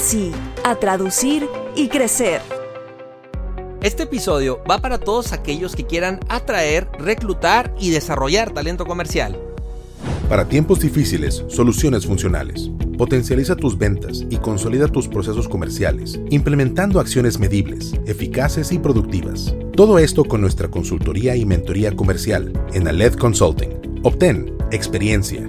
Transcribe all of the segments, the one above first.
sí, a traducir y crecer. Este episodio va para todos aquellos que quieran atraer, reclutar y desarrollar talento comercial. Para tiempos difíciles, soluciones funcionales. Potencializa tus ventas y consolida tus procesos comerciales, implementando acciones medibles, eficaces y productivas. Todo esto con nuestra consultoría y mentoría comercial en Aled Consulting. Obtén experiencia,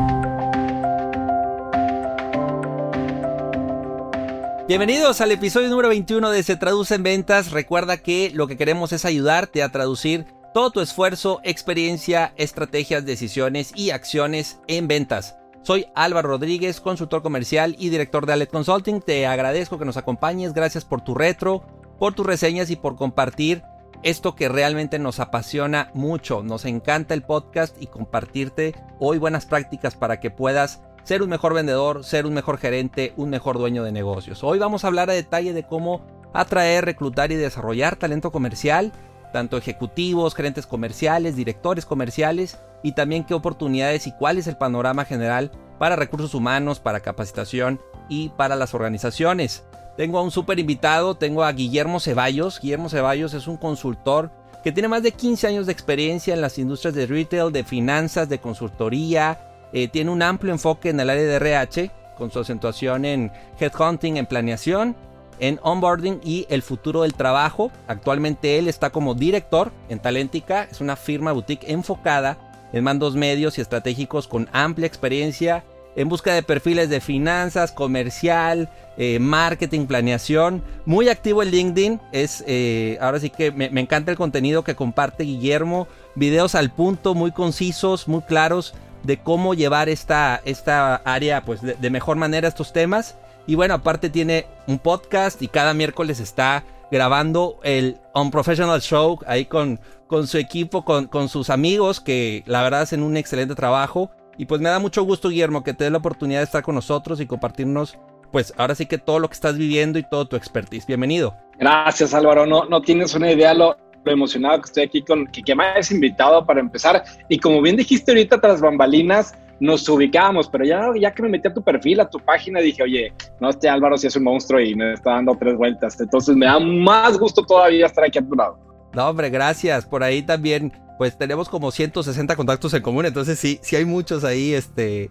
Bienvenidos al episodio número 21 de Se Traduce en Ventas. Recuerda que lo que queremos es ayudarte a traducir todo tu esfuerzo, experiencia, estrategias, decisiones y acciones en ventas. Soy Álvaro Rodríguez, consultor comercial y director de Alet Consulting. Te agradezco que nos acompañes. Gracias por tu retro, por tus reseñas y por compartir esto que realmente nos apasiona mucho. Nos encanta el podcast y compartirte hoy buenas prácticas para que puedas ser un mejor vendedor, ser un mejor gerente, un mejor dueño de negocios. Hoy vamos a hablar a detalle de cómo atraer, reclutar y desarrollar talento comercial, tanto ejecutivos, gerentes comerciales, directores comerciales y también qué oportunidades y cuál es el panorama general para recursos humanos, para capacitación y para las organizaciones. Tengo a un súper invitado, tengo a Guillermo Ceballos. Guillermo Ceballos es un consultor que tiene más de 15 años de experiencia en las industrias de retail, de finanzas, de consultoría, eh, tiene un amplio enfoque en el área de RH, con su acentuación en headhunting, en planeación, en onboarding y el futuro del trabajo. Actualmente él está como director en Talentica, es una firma boutique enfocada en mandos medios y estratégicos con amplia experiencia en busca de perfiles de finanzas, comercial, eh, marketing, planeación. Muy activo en LinkedIn. Es, eh, ahora sí que me, encanta el contenido que comparte Guillermo. Videos al punto, muy concisos, muy claros de cómo llevar esta, esta área pues de, mejor manera estos temas. Y bueno, aparte tiene un podcast y cada miércoles está grabando el Unprofessional Show ahí con, con su equipo, con, con sus amigos que la verdad hacen un excelente trabajo. Y pues me da mucho gusto, Guillermo, que te dé la oportunidad de estar con nosotros y compartirnos, pues ahora sí que todo lo que estás viviendo y todo tu expertise. Bienvenido. Gracias, Álvaro. No, no tienes una idea lo, lo emocionado que estoy aquí con que, me hayas invitado para empezar. Y como bien dijiste ahorita, tras bambalinas, nos ubicamos, pero ya, ya que me metí a tu perfil, a tu página, dije, oye, no, este Álvaro sí es un monstruo y me está dando tres vueltas. Entonces me da más gusto todavía estar aquí a tu lado. No, hombre, gracias. Por ahí también, pues tenemos como 160 contactos en común, entonces sí, sí hay muchos ahí, este,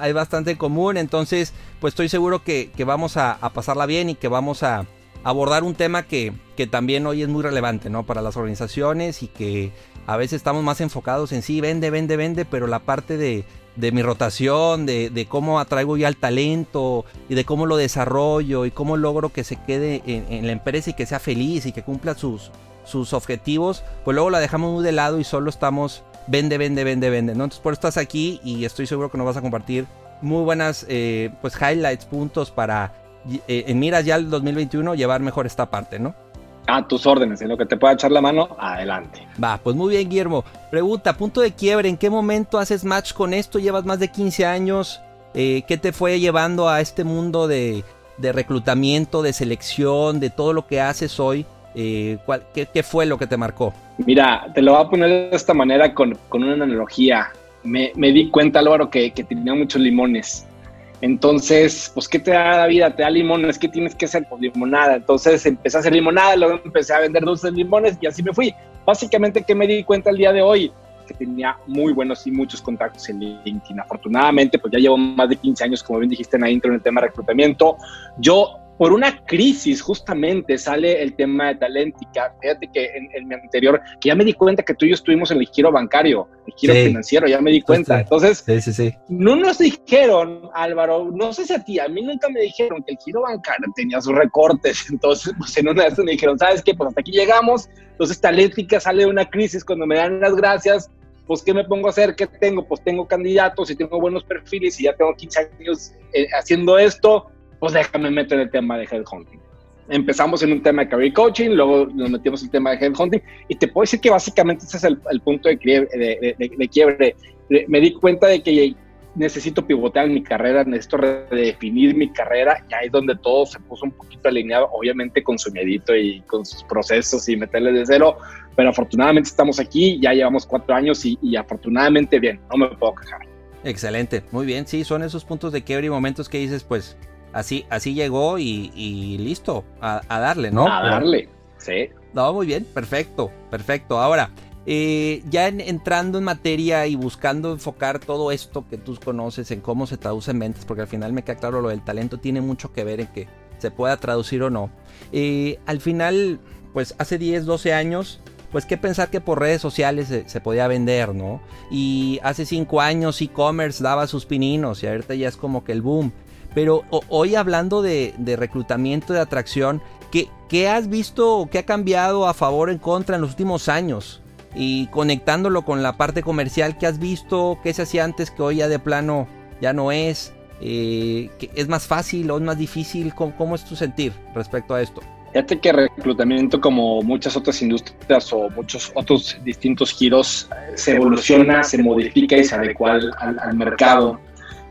hay bastante en común, entonces, pues estoy seguro que, que vamos a pasarla bien y que vamos a, abordar un tema que, que, también hoy es muy relevante, ¿no? Para las organizaciones y que a veces estamos más enfocados en sí, vende, vende, vende, pero la parte de, de mi rotación, de, de, cómo atraigo yo al talento y de cómo lo desarrollo y cómo logro que se quede en, en, la empresa y que sea feliz y que cumpla sus, sus objetivos, pues luego la dejamos muy de lado y solo estamos vende, vende, vende, vende, ¿no? Entonces por eso estás aquí y estoy seguro que nos vas a compartir muy buenas eh, pues highlights, puntos para eh, en miras ya el 2021 llevar mejor esta parte, ¿no? A tus órdenes, en lo que te pueda echar la mano, adelante. Va, pues muy bien, Guillermo. Pregunta, punto de quiebre, ¿en qué momento haces match con esto? Llevas más de 15 años. Eh, ¿Qué te fue llevando a este mundo de, reclutamiento, de selección, de todo lo que haces hoy? Eh, qué, fue lo que te marcó? Mira, te lo voy a poner de esta manera con, una analogía. Me, di cuenta, Álvaro, que, que tenía muchos limones entonces, pues, ¿qué te da la vida? Te da limones, ¿qué tienes que hacer? Pues limonada. Entonces empecé a hacer limonada, luego empecé a vender dulces de limones y así me fui. Básicamente, ¿qué me di cuenta el día de hoy? que tenía muy buenos y muchos contactos en LinkedIn. Afortunadamente, pues ya llevo más de 15 años, como bien dijiste en la intro, en el tema de reclutamiento. Yo por una crisis justamente sale el tema de Talentica. Fíjate que en, mi anterior, que ya me di cuenta que tú y yo estuvimos en el giro bancario, el giro financiero, ya me di cuenta. Entonces, no nos dijeron, Álvaro, no sé si a ti, a mí nunca me dijeron que el giro bancario tenía sus recortes. Entonces, pues en una de estas me dijeron, ¿sabes qué? Pues hasta aquí llegamos. Entonces, Talentica sale de una crisis cuando me dan las gracias pues ¿qué me pongo a hacer? ¿Qué tengo? Pues tengo candidatos y tengo buenos perfiles y ya tengo 15 años eh, haciendo esto, pues déjame meter el tema de headhunting. Empezamos en un tema de career coaching, luego nos metimos en el tema de headhunting y te puedo decir que básicamente ese es el, punto de, quiebre. Me di cuenta de que necesito pivotear mi carrera, necesito redefinir mi carrera y ahí es donde todo se puso un poquito alineado, obviamente con su medito y con sus procesos y meterle de cero, pero afortunadamente estamos aquí, ya llevamos cuatro años y, y afortunadamente bien, no me puedo quejar. Excelente, muy bien, sí, son esos puntos de quiebre y momentos que dices, pues así, así llegó y, listo, a, darle, ¿no? A darle, sí. No, muy bien, perfecto, perfecto. Ahora, eh, ya entrando en materia y buscando enfocar todo esto que tú conoces en cómo se traduce en ventas, porque al final me queda claro lo del talento tiene mucho que ver en que se pueda traducir o no. Eh, al final, pues hace 10, 12 años, pues qué pensar que por redes sociales se, se podía vender, ¿no? Y hace 5 años e-commerce daba sus pininos y ahorita ya es como que el boom. Pero hoy hablando de, reclutamiento, de atracción, ¿qué, ¿qué, has visto qué ha cambiado a favor o en contra en los últimos años? Y conectándolo con la parte comercial, ¿qué has visto? ¿Qué se hacía antes que hoy ya de plano ya no es? Eh, ¿Es más fácil o es más difícil? ¿Cómo, es tu sentir respecto a esto? Fíjate que reclutamiento, como muchas otras industrias o muchos otros distintos giros, se evoluciona, se modifica y se adecua al mercado.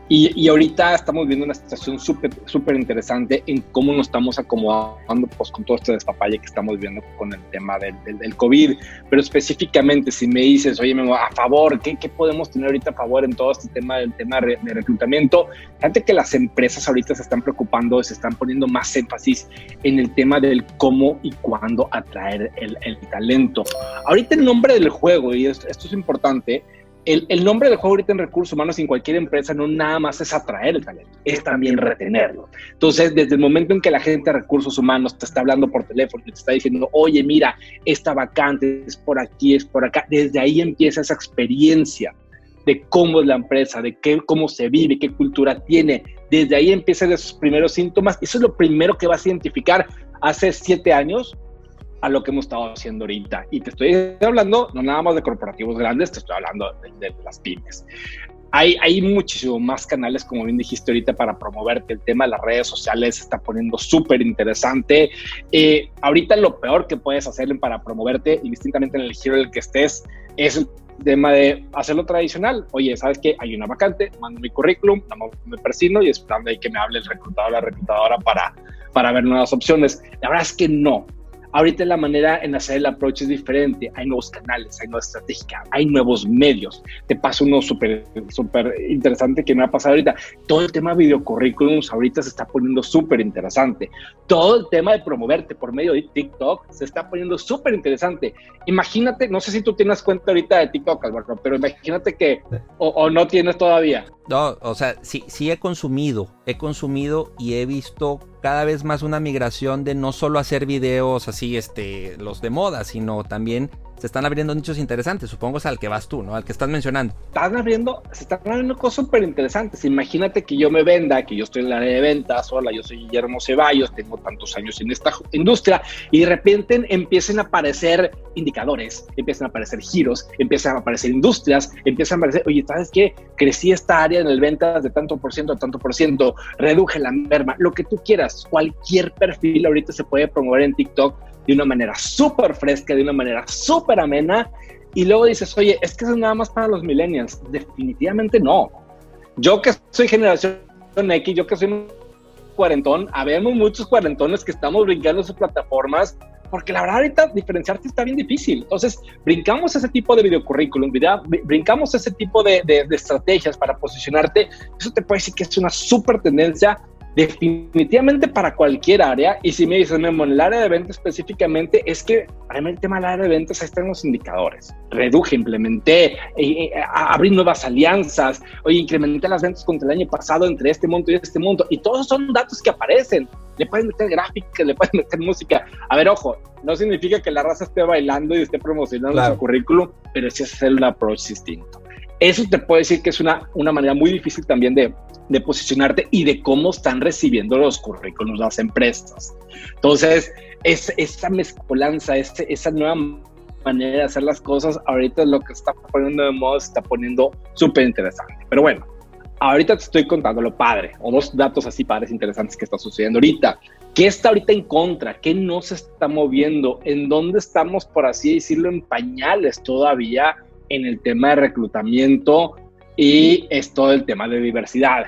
Y, ahorita estamos viendo una situación súper súper interesante en cómo nos estamos acomodando pues, con todo este despapalle que estamos viendo con el tema del, del, COVID. Pero específicamente, si me dices, oye, Memo, a favor, ¿qué, ¿qué, podemos tener ahorita a favor en todo este tema del tema de, reclutamiento? Fíjate que las empresas ahorita se están preocupando, se están poniendo más énfasis en el tema del cómo y cuándo atraer el, el talento. Ahorita el nombre del juego, y esto, esto es importante, el, nombre del juego ahorita en recursos humanos en cualquier empresa no nada más es atraer el talento, es también retenerlo. Entonces, desde el momento en que la gente de recursos humanos te está hablando por teléfono te está diciendo, oye, mira, esta vacante es por aquí, es por acá, desde ahí empieza esa experiencia de cómo es la empresa, de qué, cómo se vive, qué cultura tiene. Desde ahí empiezan esos primeros síntomas. Eso es lo primero que vas a identificar. Hace siete años a lo que hemos estado haciendo ahorita. Y te estoy hablando no nada más de corporativos grandes, te estoy hablando de, las pymes. Hay, hay muchísimo más canales, como bien dijiste ahorita, para promoverte. El tema de las redes sociales se está poniendo súper interesante. Eh, ahorita lo peor que puedes hacer para promoverte, indistintamente en el giro en el que estés, es el tema de hacerlo tradicional. Oye, ¿sabes qué? Hay una vacante, mando mi currículum, me persino y esperando ahí que me hable el reclutador o la reclutadora para, para ver nuevas opciones. La verdad es que no. Ahorita la manera en hacer el approach es diferente. Hay nuevos canales, hay nueva estrategia, hay nuevos medios. Te paso uno súper súper interesante que me ha pasado ahorita. Todo el tema de videocurrículums ahorita se está poniendo súper interesante. Todo el tema de promoverte por medio de TikTok se está poniendo súper interesante. Imagínate, no sé si tú tienes cuenta ahorita de TikTok, Alberto, pero imagínate que, o, o no tienes todavía. No, o sea, sí, sí he consumido, he consumido y he visto cada vez más una migración de no solo hacer videos así, este, los de moda, sino también se están abriendo nichos interesantes. Supongo es al que vas tú, ¿no? Al que estás mencionando. Están abriendo, se están abriendo cosas súper interesantes. Imagínate que yo me venda, que yo estoy en la área de ventas, hola, yo soy Guillermo Ceballos, tengo tantos años en esta industria, y de repente empiecen a aparecer indicadores, empiezan a aparecer giros, empiezan a aparecer industrias, empiezan a aparecer, oye, ¿sabes qué? Crecí esta área en el ventas de tanto por ciento a tanto por ciento, reduje la merma, lo que tú quieras, cualquier perfil ahorita se puede promover en TikTok de una manera súper fresca, de una manera súper amena, y luego dices, oye, es que eso es nada más para los millennials. Definitivamente no. Yo que soy generación X, yo que soy un cuarentón, habemos muchos cuarentones que estamos brincando sus plataformas, porque la verdad ahorita diferenciarte está bien difícil. Entonces, brincamos ese tipo de videocurrículum, brincamos ese tipo de, de, de estrategias para posicionarte. Eso te puede decir que es una súper tendencia definitivamente para cualquier área. Y si me dices, Memo, en el área de ventas específicamente, es que para mí el tema del área de ventas ahí están los indicadores. Reduje, implementé, eh, eh, abrí nuevas alianzas, oye, incrementé las ventas contra el año pasado entre este monto y este monto. Y todos son datos que aparecen. Le pueden meter gráficas, le pueden meter música. A ver, ojo, no significa que la raza esté bailando y esté promocionando su currículum, pero sí es hacer un approach distinto. Eso te puede decir que es una, una manera muy difícil también de, de posicionarte y de cómo están recibiendo los currículos las empresas. Entonces, es, esa mezcolanza, esa nueva manera de hacer las cosas, ahorita es lo que está poniendo de moda, se está poniendo súper interesante. Pero bueno, ahorita te estoy contando lo padre, o dos datos así padres interesantes que está sucediendo ahorita. ¿Qué está ahorita en contra? ¿Qué no se está moviendo? ¿En dónde estamos, por así decirlo, en pañales todavía en el tema de reclutamiento y es todo el tema de diversidad,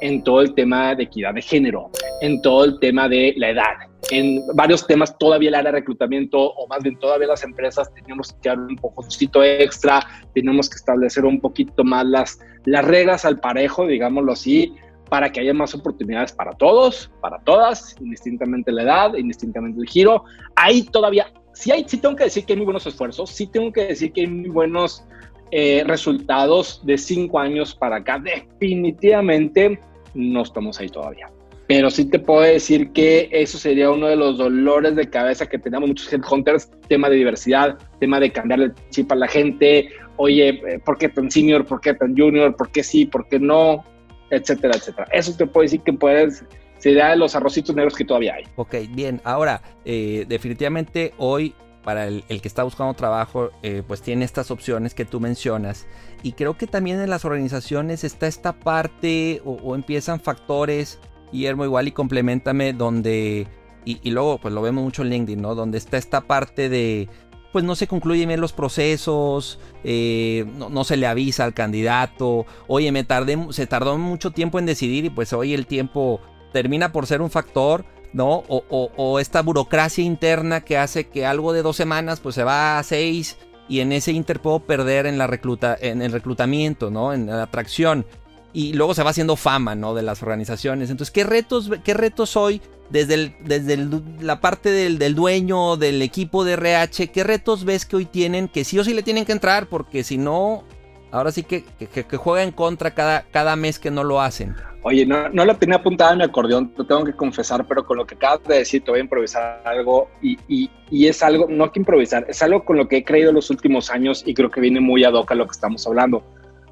en todo el tema de equidad de género, en todo el tema de la edad, en varios temas todavía el área de reclutamiento o más bien todavía las empresas tenemos que dar un poquito extra, tenemos que establecer un poquito más las, las reglas al parejo, digámoslo así, para que haya más oportunidades para todos, para todas, indistintamente la edad, indistintamente el giro. Ahí todavía, sí, hay, sí tengo que decir que hay muy buenos esfuerzos, sí tengo que decir que hay muy buenos eh, resultados de cinco años para acá, definitivamente no estamos ahí todavía. Pero sí te puedo decir que eso sería uno de los dolores de cabeza que tenemos muchos headhunters, tema de diversidad, tema de cambiar el chip a la gente, oye, eh, ¿por qué tan senior? ¿Por qué tan junior? ¿Por qué sí? ¿Por qué no? Etcétera, etcétera. Eso te puedo decir que puedes sería de los arrocitos negros que todavía hay. Ok, bien. Ahora, eh, definitivamente hoy para el, que está buscando trabajo, eh, pues tiene estas opciones que tú mencionas. Y creo que también en las organizaciones está esta parte o, empiezan factores, Guillermo igual y complementame, donde, y, luego pues lo vemos mucho en LinkedIn, ¿no? Donde está esta parte de, pues no se concluyen bien los procesos, eh, no, se le avisa al candidato, oye, me tardé, se tardó mucho tiempo en decidir y pues hoy el tiempo termina por ser un factor ¿no? O, esta burocracia interna que hace que algo de dos semanas pues se va a seis y en ese inter puedo perder en, la recluta, en el reclutamiento, ¿no? En la atracción. Y luego se va haciendo fama, ¿no? De las organizaciones. Entonces, ¿qué retos, qué retos hoy desde, desde la parte del, del, dueño, del equipo de RH, qué retos ves que hoy tienen que sí o sí le tienen que entrar? Porque si no, ahora sí que, que, juega en contra cada, cada mes que no lo hacen. Oye, no, no la tenía apuntada en mi acordeón, lo tengo que confesar, pero con lo que acabas de decir te voy a improvisar algo y, y, y, es algo, no que improvisar, es algo con lo que he creído los últimos años y creo que viene muy ad hoc a lo que estamos hablando.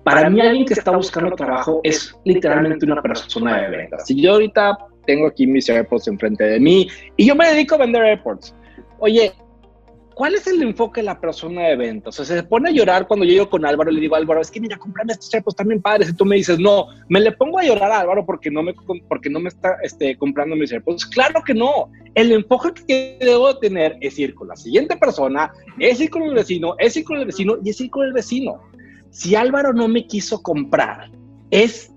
Para, mí alguien que está buscando trabajo es literalmente una persona de ventas. Si yo ahorita tengo aquí mis AirPods enfrente de mí y yo me dedico a vender AirPods, oye, ¿cuál es el enfoque de la persona de ventas? O sea, se pone a llorar cuando yo llego con Álvaro y le digo, Álvaro, es que mira, comprame estos chapos también padres. Y tú me dices, no, me le pongo a llorar a Álvaro porque no me, porque no me está este, comprando mis AirPods. Claro que no. El enfoque que debo tener es ir con la siguiente persona, es ir con el vecino, es ir con el vecino y es ir con el vecino. Si Álvaro no me quiso comprar, es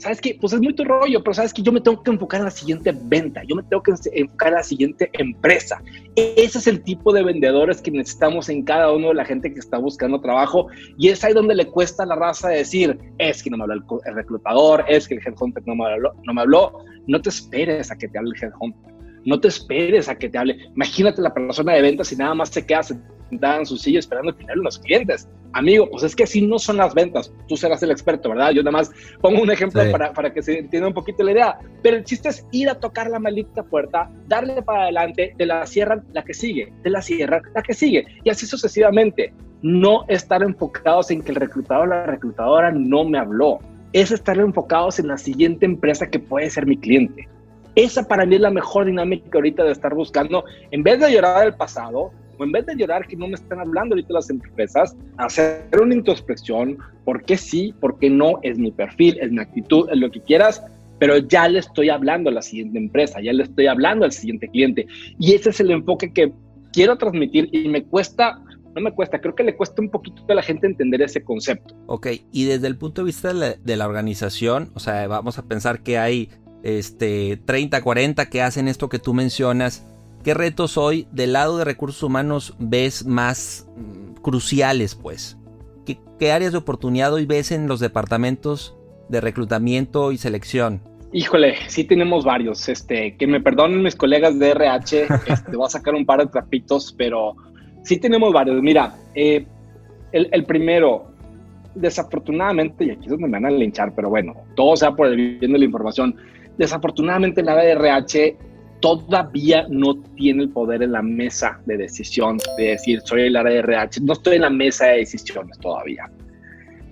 ¿sabes qué? Pues es muy tu rollo, pero sabes que yo me tengo que enfocar en la siguiente venta, yo me tengo que enfocar en la siguiente empresa. Ese es el tipo de vendedores que necesitamos en cada uno de la gente que está buscando trabajo y es ahí donde le cuesta a la raza decir, es que no me habló el, reclutador, es que el headhunter no me habló, no me habló. No te esperes a que te hable el headhunter. No te esperes a que te hable. Imagínate la persona de ventas y nada más se queda sentada en su silla esperando que los clientes amigo, pues es que así no son las ventas. Tú serás el experto, ¿verdad? Yo nada más pongo un ejemplo para, para, que se entienda un poquito la idea. Pero el chiste es ir a tocar la maldita puerta, darle para adelante, te la cierran la que sigue, te la cierran la que sigue. Y así sucesivamente. No estar enfocados en que el reclutador o la reclutadora no me habló. Es estar enfocados en la siguiente empresa que puede ser mi cliente. Esa para mí es la mejor dinámica ahorita de estar buscando, en vez de llorar del pasado, en vez de llorar que no me están hablando ahorita las empresas, hacer una introspección, por qué sí, por qué no, es mi perfil, es mi actitud, es lo que quieras, pero ya le estoy hablando a la siguiente empresa, ya le estoy hablando al siguiente cliente. Y ese es el enfoque que quiero transmitir y me cuesta, no me cuesta, creo que le cuesta un poquito a la gente entender ese concepto. Ok, y desde el punto de vista de la, organización, o sea, vamos a pensar que hay este 30, 40 que hacen esto que tú mencionas ¿Qué retos hoy del lado de recursos humanos ves más mm, cruciales, pues? ¿Qué, áreas de oportunidad hoy ves en los departamentos de reclutamiento y selección? Híjole, sí tenemos varios. Este, que me perdonen mis colegas de RH, este, voy a sacar un par de trapitos, pero sí tenemos varios. Mira, eh, el, el, primero, desafortunadamente, y aquí es donde me van a linchar, pero bueno, todo sea por el bien de la información. Desafortunadamente, la de RH todavía no tiene el poder en la mesa de decisión de decir soy el área de RH, no estoy en la mesa de decisiones todavía.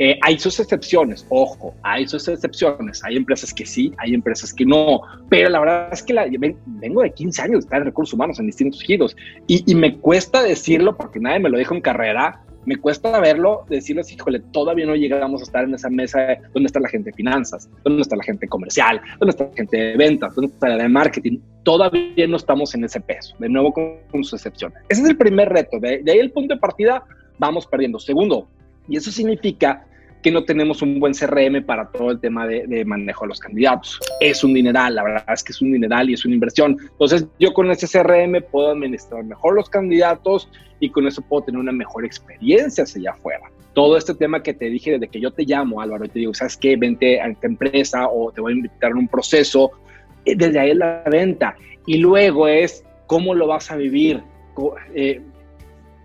Eh, hay sus excepciones, ojo, hay sus excepciones. Hay empresas que sí, hay empresas que no. Pero la verdad es que la, vengo de 15 años de estar en recursos humanos en distintos giros y, y, me cuesta decirlo porque nadie me lo dijo en carrera. Me cuesta verlo, decirlo así, híjole, todavía no llegamos a estar en esa mesa de dónde está la gente de finanzas, dónde está la gente comercial, dónde está la gente de ventas, dónde está la de marketing. Todavía no estamos en ese peso, de nuevo con, con sus excepciones. Ese es el primer reto. De, de ahí el punto de partida, vamos perdiendo. Segundo, y eso significa que no tenemos un buen CRM para todo el tema de, manejo de los candidatos. Es un dineral, la verdad es que es un dineral y es una inversión. Entonces yo con ese CRM puedo administrar mejor los candidatos y con eso puedo tener una mejor experiencia hacia allá afuera. Todo este tema que te dije desde que yo te llamo, Álvaro, y te digo, ¿sabes qué? Vente a esta empresa o te voy a invitar a un proceso. Eh, desde ahí es la venta. Y luego es cómo lo vas a vivir. Eh,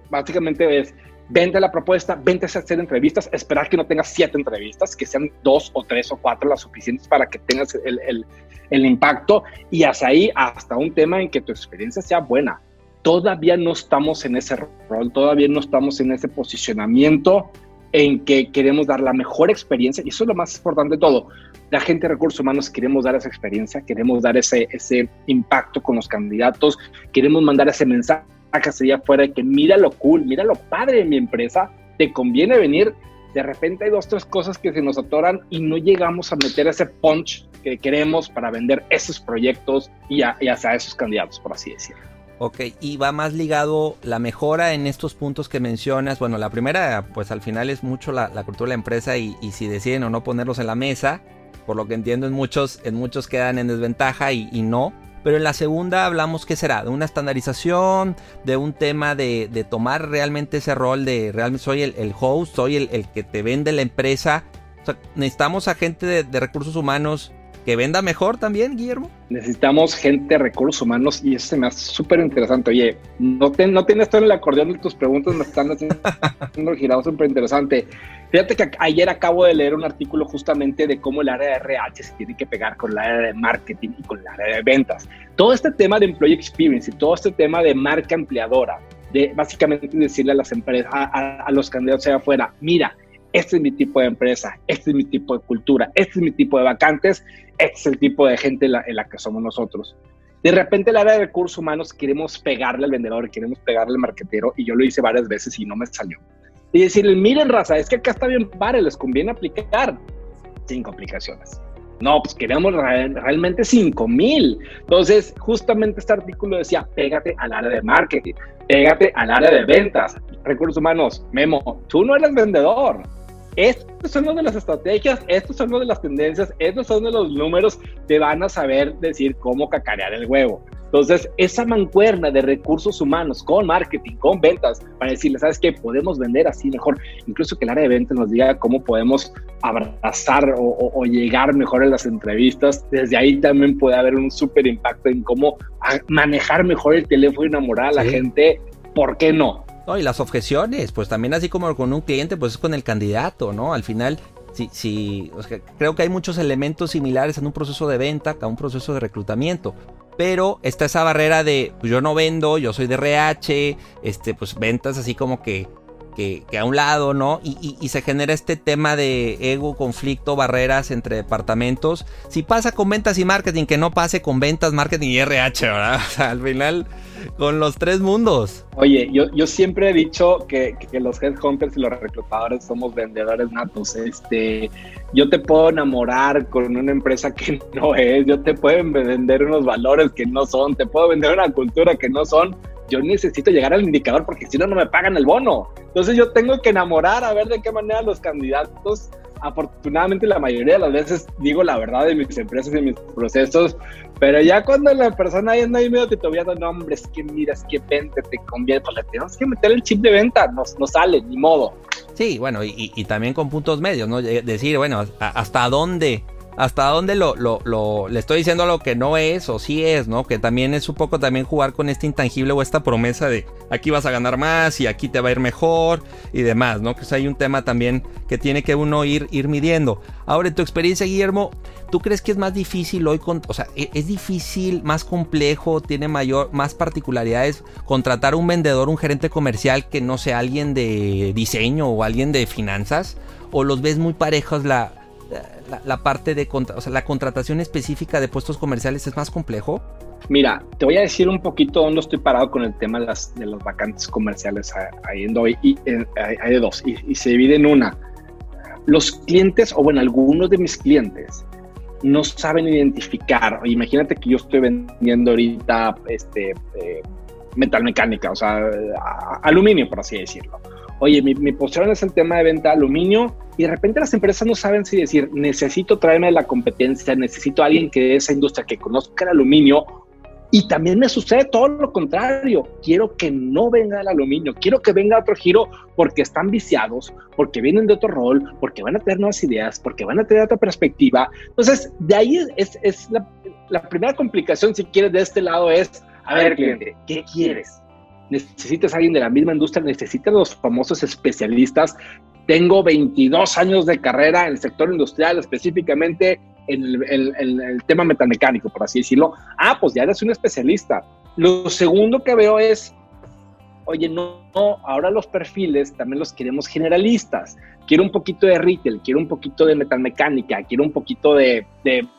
básicamente es vente la propuesta, vente a hacer entrevistas, esperar que no tengas siete entrevistas, que sean dos o tres o cuatro las suficientes para que tengas el, el, el impacto y hasta ahí, hasta un tema en que tu experiencia sea buena. Todavía no estamos en ese rol, todavía no estamos en ese posicionamiento en que queremos dar la mejor experiencia y eso es lo más importante de todo. La gente de recursos humanos queremos dar esa experiencia, queremos dar ese, ese impacto con los candidatos, queremos mandar ese mensaje allá afuera que mira lo cool, mira lo padre de mi empresa, te conviene venir. De repente hay dos, tres cosas que se nos atoran y no llegamos a meter ese punch que queremos para vender esos proyectos y, a, y hacia esos candidatos, por así decirlo. Ok, y va más ligado la mejora en estos puntos que mencionas. Bueno, la primera, pues al final es mucho la, cultura de la empresa y, si deciden o no ponerlos en la mesa. Por lo que entiendo, en muchos, en muchos quedan en desventaja y, no. Pero en la segunda hablamos, ¿qué será? De una estandarización, de un tema de, de tomar realmente ese rol de realmente soy el, host, soy el, el, que te vende la empresa. O sea, necesitamos a gente de recursos humanos que venda mejor también, Guillermo. Necesitamos gente recursos humanos y eso se me hace súper interesante. Oye, no, te, no tienes todo en el acordeón de tus preguntas, me están haciendo girado súper interesante. Fíjate que ayer acabo de leer un artículo justamente de cómo el área de RH se tiene que pegar con el área de marketing y con el área de ventas. Todo este tema de employee experience y todo este tema de marca empleadora, de básicamente decirle a las empresas, a los candidatos allá afuera, mira, este es mi tipo de empresa, este es mi tipo de cultura, este es mi tipo de vacantes, este es el tipo de gente en la, que somos nosotros. De repente el área de recursos humanos queremos pegarle al vendedor, queremos pegarle al marquetero y yo lo hice varias veces y no me salió. Y decirle, miren raza, es que acá está bien padre, les conviene aplicar sin complicaciones. No, pues queremos realmente 5 mil. Entonces, justamente este artículo decía, pégate al área de marketing, pégate al área de ventas, recursos humanos. Memo, tú no eres vendedor, estos son uno de las estrategias, estos son uno de las tendencias, estos son de los números que van a saber decir cómo cacarear el huevo. Entonces, esa mancuerna de recursos humanos con marketing, con ventas, para decirle, ¿sabes qué? Podemos vender así mejor. Incluso que el área de ventas nos diga cómo podemos abrazar o, o, o llegar mejor en las entrevistas. Desde ahí también puede haber un súper impacto en cómo manejar mejor el teléfono y enamorar a la sí. gente. ¿Por qué no? No, y las objeciones, pues también así como con un cliente, pues es con el candidato, ¿no? Al final, sí, sí, o sea, creo que hay muchos elementos similares en un proceso de venta a un proceso de reclutamiento. Pero está esa barrera de pues yo no vendo, yo soy de RH, este, pues ventas así como que, que, a un lado, ¿no? Y, y, y, se genera este tema de ego, conflicto, barreras entre departamentos. Si pasa con ventas y marketing, que no pase con ventas, marketing y RH, ¿verdad? O sea, al final con los tres mundos. Oye, yo, yo siempre he dicho que, que, los headhunters y los reclutadores somos vendedores natos. Este, yo te puedo enamorar con una empresa que no es, yo te puedo vender unos valores que no son, te puedo vender una cultura que no son. Yo necesito llegar al indicador porque si no, no me pagan el bono. Entonces yo tengo que enamorar a ver de qué manera los candidatos afortunadamente la mayoría de las veces digo la verdad de mis empresas y mis procesos, pero ya cuando la persona ahí anda ahí medio titubeando, no hombre, es que mira, es que vente, te conviene, pues le tenemos que meter el chip de venta, no, no sale, ni modo. Sí, bueno, y, y, también con puntos medios, ¿no? Decir, bueno, hasta dónde hasta dónde lo, lo, le estoy diciendo lo que no es o sí es, ¿no? Que también es un poco también jugar con este intangible o esta promesa de aquí vas a ganar más y aquí te va a ir mejor y demás, ¿no? Que hay un tema también que tiene que uno ir, ir midiendo. Ahora, en tu experiencia, Guillermo, ¿tú crees que es más difícil hoy, con, o sea, e, es difícil, más complejo, tiene mayor, más particularidades contratar un vendedor, un gerente comercial que no sea alguien de diseño o alguien de finanzas? ¿O los ves muy parejos la la, parte de o sea, la contratación específica de puestos comerciales es más complejo? Mira, te voy a decir un poquito dónde estoy parado con el tema de las, de las vacantes comerciales. Hay, y, hay de dos y, y, se divide en una. Los clientes, o bueno, algunos de mis clientes, no saben identificar. Imagínate que yo estoy vendiendo ahorita este, eh, metal mecánica, o sea, aluminio, por así decirlo oye, mi, mi, posición es el tema de venta de aluminio y de repente las empresas no saben si decir, necesito traerme la competencia, necesito a alguien que de esa industria que conozca el aluminio. Y también me sucede todo lo contrario. Quiero que no venga el aluminio, quiero que venga otro giro porque están viciados, porque vienen de otro rol, porque van a tener nuevas ideas, porque van a tener otra perspectiva. Entonces, de ahí es, es la, la primera complicación, si quieres, de este lado es, a ver, cliente, ¿qué quieres? Necesitas a alguien de la misma industria, necesitas los famosos especialistas. Tengo 22 años de carrera en el sector industrial, específicamente en el, tema metamecánico, por así decirlo. Ah, pues ya eres un especialista. Lo segundo que veo es, oye, no, ahora los perfiles también los queremos generalistas. Quiero un poquito de retail, quiero un poquito de metalmecánica, quiero un poquito de,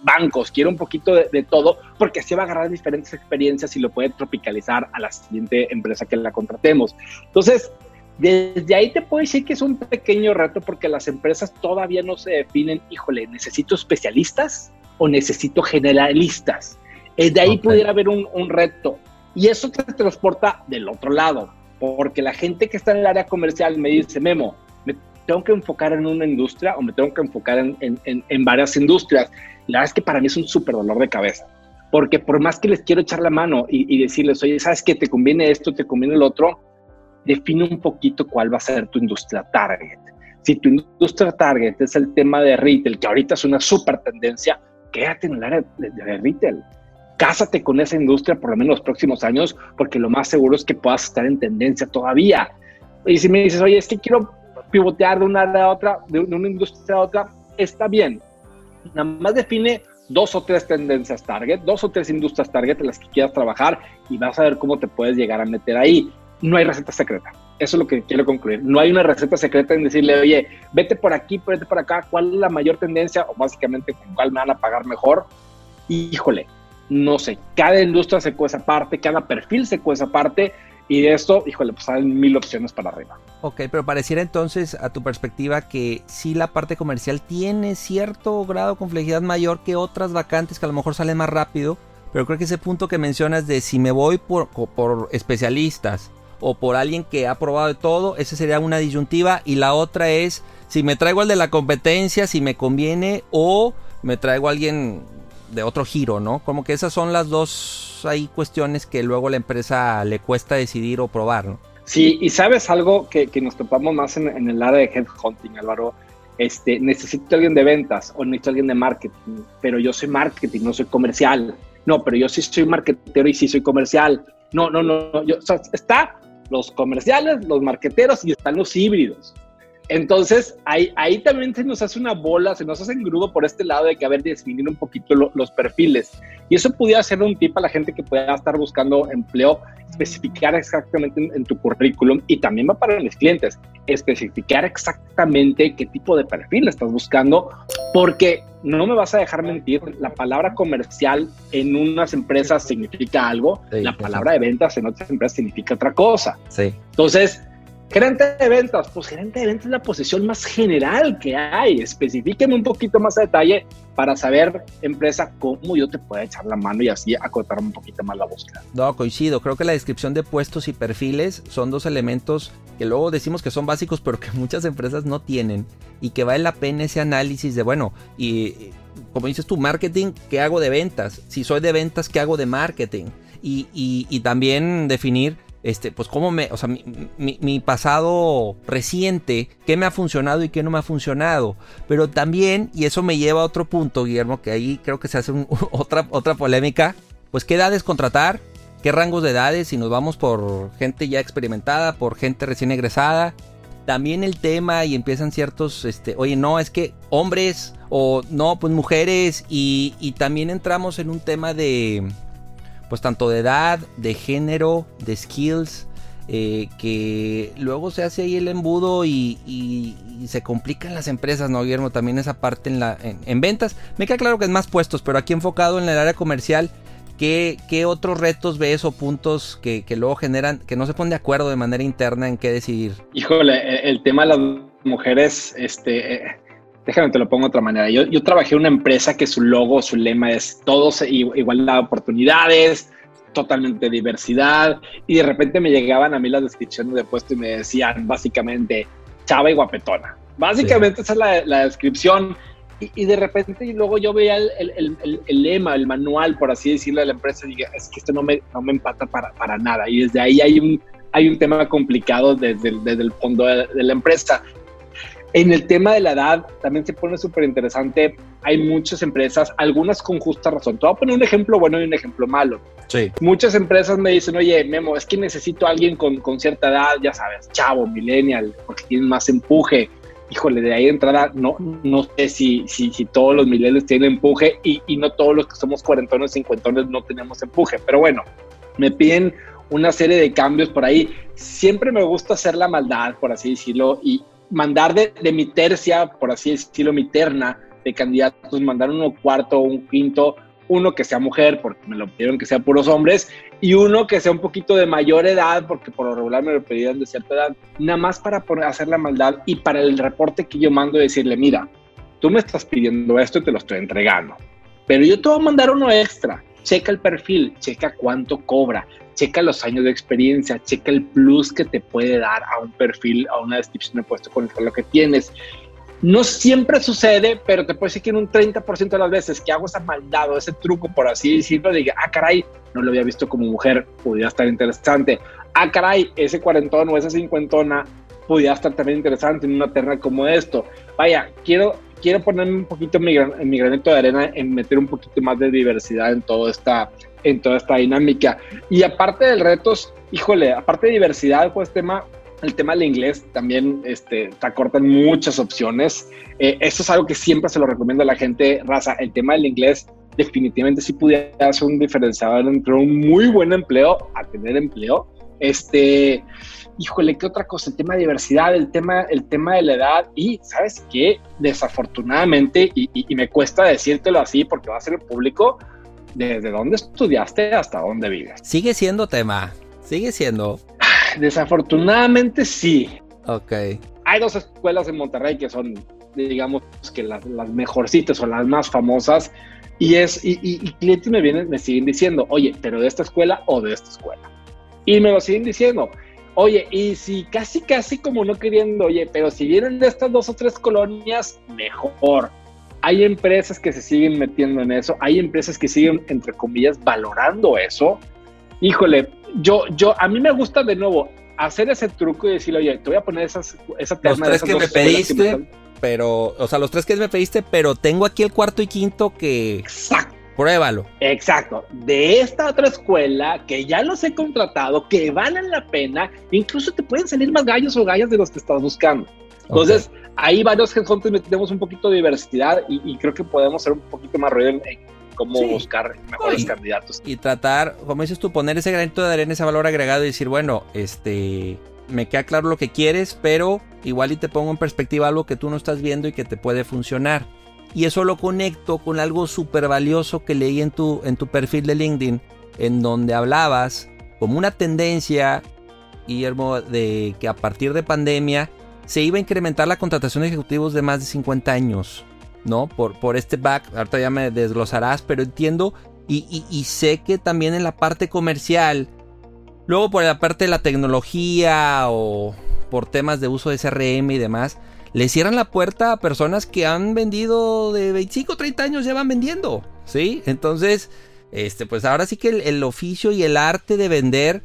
bancos, quiero un poquito de, todo, porque así va a agarrar diferentes experiencias y lo puede tropicalizar a la siguiente empresa que la contratemos. Entonces, desde ahí te puedo decir que es un pequeño reto porque las empresas todavía no se definen, híjole, ¿necesito especialistas o necesito generalistas? De ahí pudiera haber un, un reto. Y eso te transporta del otro lado, porque la gente que está en el área comercial me dice, Memo, me tengo que enfocar en una industria o me tengo que enfocar en, en, varias industrias. La verdad es que para mí es un súper dolor de cabeza, porque por más que les quiero echar la mano y, decirles, oye, ¿sabes qué? Te conviene esto, te conviene el otro, define un poquito cuál va a ser tu industria target. Si tu industria target es el tema de retail, que ahorita es una súper tendencia, quédate en el área de, de retail cásate con esa industria por lo menos los próximos años, porque lo más seguro es que puedas estar en tendencia todavía. Y si me dices, oye, es que quiero pivotear de una a otra, de una industria a otra, está bien. Nada más define dos o tres tendencias target, dos o tres industrias target en las que quieras trabajar y vas a ver cómo te puedes llegar a meter ahí. No hay receta secreta. Eso es lo que quiero concluir. No hay una receta secreta en decirle, oye, vete por aquí, vete por acá, ¿cuál es la mayor tendencia? O básicamente, ¿con cuál me van a pagar mejor? Híjole, no sé, cada industria se cuece aparte, cada perfil se cuece aparte y de esto, híjole, pues salen mil opciones para arriba. Ok, pero pareciera entonces a tu perspectiva que sí la parte comercial tiene cierto grado de complejidad mayor que otras vacantes que a lo mejor salen más rápido, pero creo que ese punto que mencionas de si me voy por, por especialistas o por alguien que ha probado de todo, esa sería una disyuntiva y la otra es si me traigo al de la competencia, si me conviene o me traigo a alguien de otro giro, ¿no? Como que esas son las dos hay cuestiones que luego la empresa le cuesta decidir o probar, ¿no? Sí, y sabes algo que, nos topamos más en, el área de headhunting, Álvaro. Este, necesito alguien de ventas o necesito alguien de marketing, pero yo soy marketing, no soy comercial. No, pero yo sí soy marketero y sí soy comercial. No, no, no, yo, o sea, está los comerciales, los marqueteros y están los híbridos. Entonces, ahí, ahí también se nos hace una bola, se nos hace engrudo por este lado de que haber definir un poquito los perfiles. Y eso pudiera ser un tip a la gente que pueda estar buscando empleo, especificar exactamente en, tu currículum y también va para mis clientes, especificar exactamente qué tipo de perfil estás buscando, porque no me vas a dejar mentir, la palabra comercial en unas empresas significa algo, la palabra de ventas en otras empresas significa otra cosa. Sí. Entonces, Gerente de ventas, pues gerente de ventas es la posición más general que hay. Especifíqueme un poquito más a detalle para saber, empresa, cómo yo te puedo echar la mano y así acotar un poquito más la búsqueda. No, coincido. Creo que la descripción de puestos y perfiles son dos elementos que luego decimos que son básicos, pero que muchas empresas no tienen y que vale la pena ese análisis de, bueno, y como dices tú, marketing, ¿qué hago de ventas? Si soy de ventas, ¿qué hago de marketing? Y, y, y también definir este, pues cómo me, o sea, mi, pasado reciente, qué me ha funcionado y qué no me ha funcionado. Pero también, y eso me lleva a otro punto, Guillermo, que ahí creo que se hace otra, otra polémica, pues qué edades contratar, qué rangos de edades, si nos vamos por gente ya experimentada, por gente recién egresada. También el tema y empiezan ciertos, este, oye, no, es que hombres o no, pues mujeres y, y también entramos en un tema de, pues tanto de edad, de género, de skills, eh, que luego se hace ahí el embudo y, se complican las empresas, ¿no, Guillermo? También esa parte en, la, en, ventas. Me queda claro que es más puestos, pero aquí enfocado en el área comercial, ¿qué, qué otros retos ves o puntos que, luego generan, que no se ponen de acuerdo de manera interna en qué decidir? Híjole, el tema de las mujeres, este... Eh, déjame te lo pongo de otra manera. Yo, yo trabajé en una empresa que su logo, su lema es todos igualdad de oportunidades, totalmente diversidad. Y de repente me llegaban a mí las descripciones de puesto y me decían básicamente chava y guapetona. Básicamente esa es la, descripción. Y, de repente y luego yo veía el, el, el, lema, el manual, por así decirlo, de la empresa y dije, es que esto no me, no me empata para, para nada. Y desde ahí hay un, hay un tema complicado desde, desde el fondo de, la empresa. En el tema de la edad también se pone súper interesante. Hay muchas empresas, algunas con justa razón. Te voy a poner un ejemplo bueno y un ejemplo malo. Sí. Muchas empresas me dicen, oye, Memo, es que necesito a alguien con, con cierta edad, ya sabes, chavo, millennial, porque tienen más empuje. Híjole, de ahí de entrada, no, no sé si, si, si todos los millennials tienen empuje y, y no todos los que somos cuarentones, cincuentones no tenemos empuje. Pero bueno, me piden una serie de cambios por ahí. Siempre me gusta hacer la maldad, por así decirlo, y, mandar de, de, mi tercia, por así decirlo, mi terna de candidatos, mandar uno cuarto un quinto, uno que sea mujer, porque me lo pidieron que sea puros hombres, y uno que sea un poquito de mayor edad, porque por lo regular me lo pedían de cierta edad, nada más para poner, hacer la maldad y para el reporte que yo mando decirle, mira, tú me estás pidiendo esto y te lo estoy entregando, pero yo te voy a mandar uno extra, checa el perfil, checa cuánto cobra, checa los años de experiencia, checa el plus que te puede dar a un perfil, a una descripción de puesto con lo que tienes. No siempre sucede, pero te puedo decir que en un 30% de las veces que hago esa maldad o ese truco, por así decirlo, diga, ah, caray, no lo había visto como mujer, podría estar interesante. Ah, caray, ese cuarentón o esa cincuentona podría estar también interesante en una terna como esto. Vaya, quiero, quiero ponerme un poquito mi, en mi granito de arena en meter un poquito más de diversidad en toda esta en toda esta dinámica. Y aparte del retos, híjole, aparte de diversidad, pues tema, el tema del inglés también este, te acortan muchas opciones. Eh, eso es algo que siempre se lo recomiendo a la gente, raza. El tema del inglés definitivamente sí pudiera ser un diferenciador entre un muy buen empleo a tener empleo. Este, híjole, ¿qué otra cosa? El tema de diversidad, el tema, el tema de la edad y, ¿sabes qué? Desafortunadamente, y, y me cuesta decírtelo así porque va a ser el público, desde dónde estudiaste hasta dónde vives. Sigue siendo tema, sigue siendo. Desafortunadamente sí. Ok. Hay dos escuelas en Monterrey que son, digamos, que las, las mejorcitas o las más famosas. Y es, y, y, clientes me vienen, me siguen diciendo, oye, pero de esta escuela o de esta escuela. Y me lo siguen diciendo. Oye, y si casi, casi como no queriendo, oye, pero si vienen de estas dos o tres colonias, mejor hay empresas que se siguen metiendo en eso, hay empresas que siguen, entre comillas, valorando eso. Híjole, yo, yo, a mí me gusta de nuevo hacer ese truco y decirle, oye, te voy a poner esas, esa terna Los tres que me pediste, pero, o sea, los tres que me pediste, pero tengo aquí el cuarto y quinto que... Exacto. Pruébalo. Exacto. De esta otra escuela que ya los he contratado, que valen la pena, incluso te pueden salir más gallos o gallas de los que estás buscando. Entonces, ahí varios headhunters tenemos un poquito de diversidad y, creo que podemos ser un poquito más ruido en, cómo buscar mejores candidatos. Y tratar, como dices tú, poner ese granito de arena, ese valor agregado y decir, bueno, este, me queda claro lo que quieres, pero igual y te pongo en perspectiva algo que tú no estás viendo y que te puede funcionar. Y eso lo conecto con algo súper valioso que leí en tu, en tu perfil de LinkedIn, en donde hablabas como una tendencia, Guillermo, de que a partir de pandemia se iba a incrementar la contratación de ejecutivos de más de 50 años, ¿no? Por, por este back, ahorita ya me desglosarás, pero entiendo y, sé que también en la parte comercial, luego por la parte de la tecnología o por temas de uso de CRM y demás, le cierran la puerta a personas que han vendido de 25 o 30 años, ya van vendiendo, ¿sí? Entonces, este, pues ahora sí que el oficio y el arte de vender